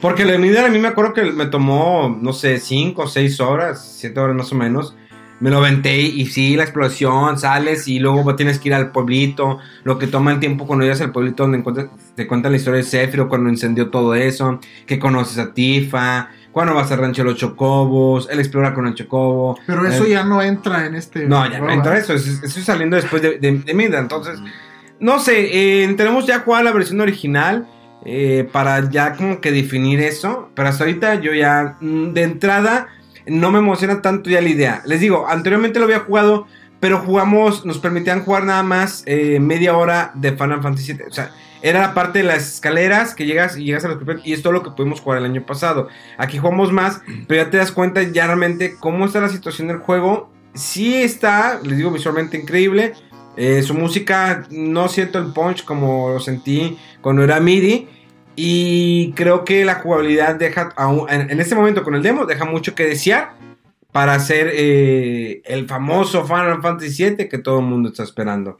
Porque la Midgar a mí me acuerdo que me tomó, no sé, 5 o 6 horas, 7 horas más o menos. Me lo aventé y sí, la exploración, sales y luego tienes que ir al pueblito. Lo que toma el tiempo cuando llegas al pueblito donde encuentras- te cuentan la historia de Sephiroth cuando incendió todo eso. Que conoces a Tifa, cuando vas al rancho de los chocobos, él explora con el chocobo. Pero eso Eh, ya no entra en este. No, ya no entra eso. Eso eso es saliendo después de, de, de. Entonces, no sé, eh, tenemos ya jugada la versión original eh, para ya como que definir eso. Pero hasta ahorita yo ya, mm, de entrada, no me emociona tanto ya la idea. Les digo, anteriormente lo había jugado, pero jugamos, nos permitían jugar nada más eh, media hora de Final Fantasy VII. O sea, era la parte de las escaleras que llegas y llegas a los y es todo lo que pudimos jugar el año pasado. Aquí jugamos más, pero ya te das cuenta ya realmente cómo está la situación del juego. Sí está, les digo, visualmente increíble. Eh, su música no siento el punch como lo sentí cuando era MIDI. Y creo que la jugabilidad deja, aún- en, en este momento con el demo, deja mucho que desear para hacer eh, el famoso Final Fantasy VII que todo el mundo está esperando.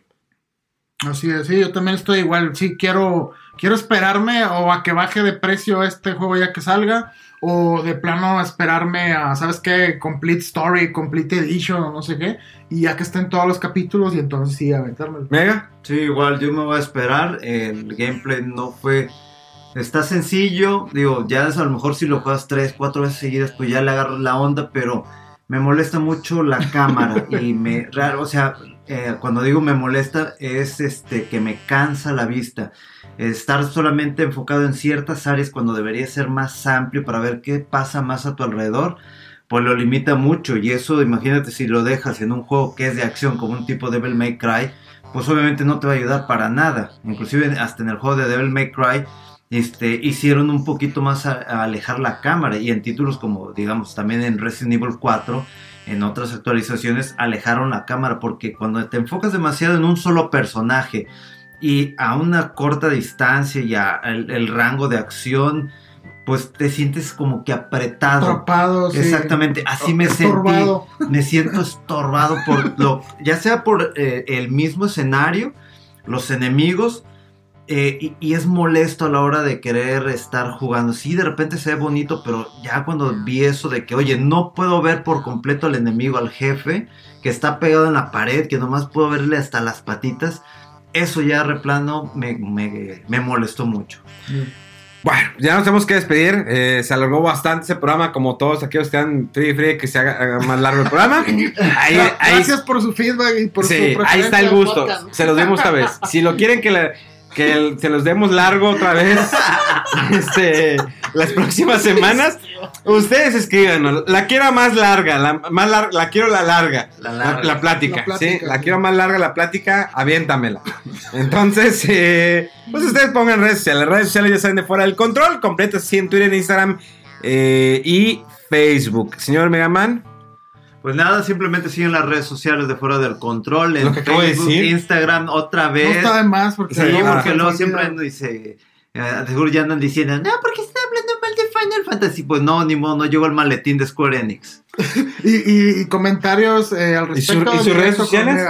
Así es, sí, yo también estoy igual. Sí, quiero, quiero esperarme o a que baje de precio este juego ya que salga, o de plano esperarme a, ¿sabes qué? Complete Story, Complete Edition o no sé qué, y ya que estén todos los capítulos y entonces sí, aventármelo. Mega, Sí, igual yo me voy a esperar. El gameplay no fue. Está sencillo. Digo, ya es a lo mejor si lo juegas 3, 4 veces seguidas, pues ya le agarras la onda, pero me molesta mucho la cámara. y me. Raro, o sea, eh, cuando digo me molesta, es este que me cansa la vista. Estar solamente enfocado en ciertas áreas cuando debería ser más amplio para ver qué pasa más a tu alrededor pues lo limita mucho y eso imagínate si lo dejas en un juego que es de acción como un tipo Devil May Cry pues obviamente no te va a ayudar para nada inclusive hasta en el juego de Devil May Cry este, hicieron un poquito más a, a alejar la cámara y en títulos como digamos también en Resident Evil 4 en otras actualizaciones alejaron la cámara porque cuando te enfocas demasiado en un solo personaje y a una corta distancia y a el, el rango de acción pues te sientes como que apretado Atrapado, sí. Exactamente, así me Estorbado. sentí. Me siento estorbado por lo, ya sea por eh, el mismo escenario, los enemigos, eh, y, y es molesto a la hora de querer estar jugando. Sí, de repente se ve bonito, pero ya cuando vi eso de que, oye, no puedo ver por completo al enemigo, al jefe, que está pegado en la pared, que nomás puedo verle hasta las patitas, eso ya replano me, me, me molestó mucho. Bueno, ya nos tenemos que despedir. Eh, se alargó bastante ese programa, como todos aquellos que están free free que se haga, haga más largo el programa. Ahí, ahí, Gracias por su feedback y por su sí, ahí preferencia está el gusto. Se los dimos esta vez. Si lo quieren que, la- que el- se los demos largo otra vez, este, las próximas semanas, ustedes escríbanos. La quiero más larga, la, más lar- la quiero la larga. La La, larga. la plática, La plática, sí, la quiero más larga la plática, aviéntamela. Entonces, eh, pues ustedes pongan redes sociales. Las redes sociales ya saben de fuera del control, completas así en Twitter, Instagram eh, y Facebook. Señor Megaman, Pues nada, simplemente siguen las redes sociales de fuera del control, en Lo que acabo de Facebook, decir. Instagram, otra No vez. está de más porque Sí, luego porque siempre ando y se... eh, seguro ya andan diciendo, no, porque está hablando mal de Final Fantasy. Pues no, ni modo, no llegó el maletín de Square Enix. Y, y- y comentarios eh, al ¿Y su- respecto. y sus directo redes con sociales?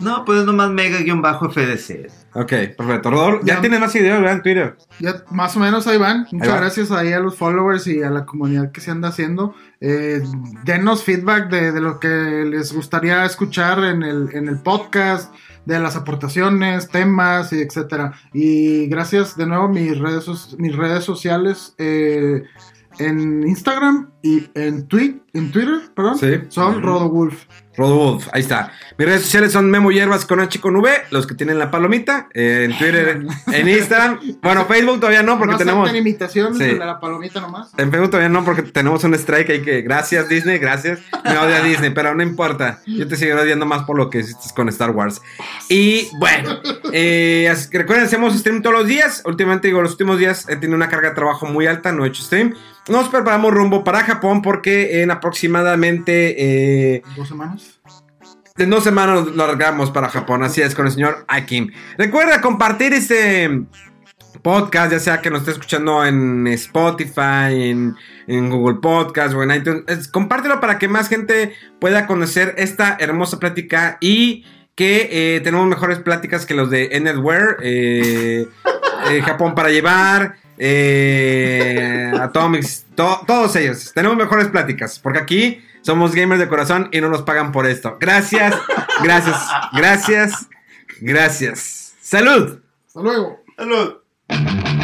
No, pues nomás mega-fdc. Ok, perfecto. Rodolfo, ya Ya. tienes más videos, ¿verdad? En Twitter. Ya más o menos ahí van. Muchas va. gracias ahí a los followers y a la comunidad que se anda haciendo. Eh, denos feedback de, de lo que les gustaría escuchar en el, en el podcast, de las aportaciones, temas y etcétera. Y gracias de nuevo mis redes, mis redes sociales eh, en Instagram y en, tweet, en Twitter, perdón, Sí. son RodoWolf. Rodolfo, ahí está. Mis redes sociales son Memo Hierbas con H con V, los que tienen la palomita. eh, en Twitter, en Instagram. Bueno, Facebook todavía no, porque no tenemos. imitaciones Sí. de la palomita nomás. En Facebook todavía no, porque tenemos un strike ahí que. Gracias, Disney, gracias. Me odia Disney, pero no importa. Yo te sigo odiando más por lo que hiciste con Star Wars. Y bueno, eh, recuerden, hacemos stream todos los días. Últimamente, digo, los últimos días he tenido una carga de trabajo muy alta, no he hecho stream. Nos preparamos rumbo para Japón porque en aproximadamente. eh, Dos semanas. En dos semanas lo largamos para Japón. Así es, con el señor Akim. Recuerda compartir este podcast, ya sea que nos esté escuchando en Spotify, en, Google Podcast o en iTunes. Es- compártelo para que más gente pueda conocer esta hermosa plática y que eh, tenemos mejores pláticas que los de Netwear, eh, eh, Japón para llevar, eh, Atomics, to- todos ellos. Tenemos mejores pláticas porque aquí somos gamers de corazón y no nos pagan por esto. Gracias, gracias, gracias, gracias. Salud. Hasta luego. ¡Salud!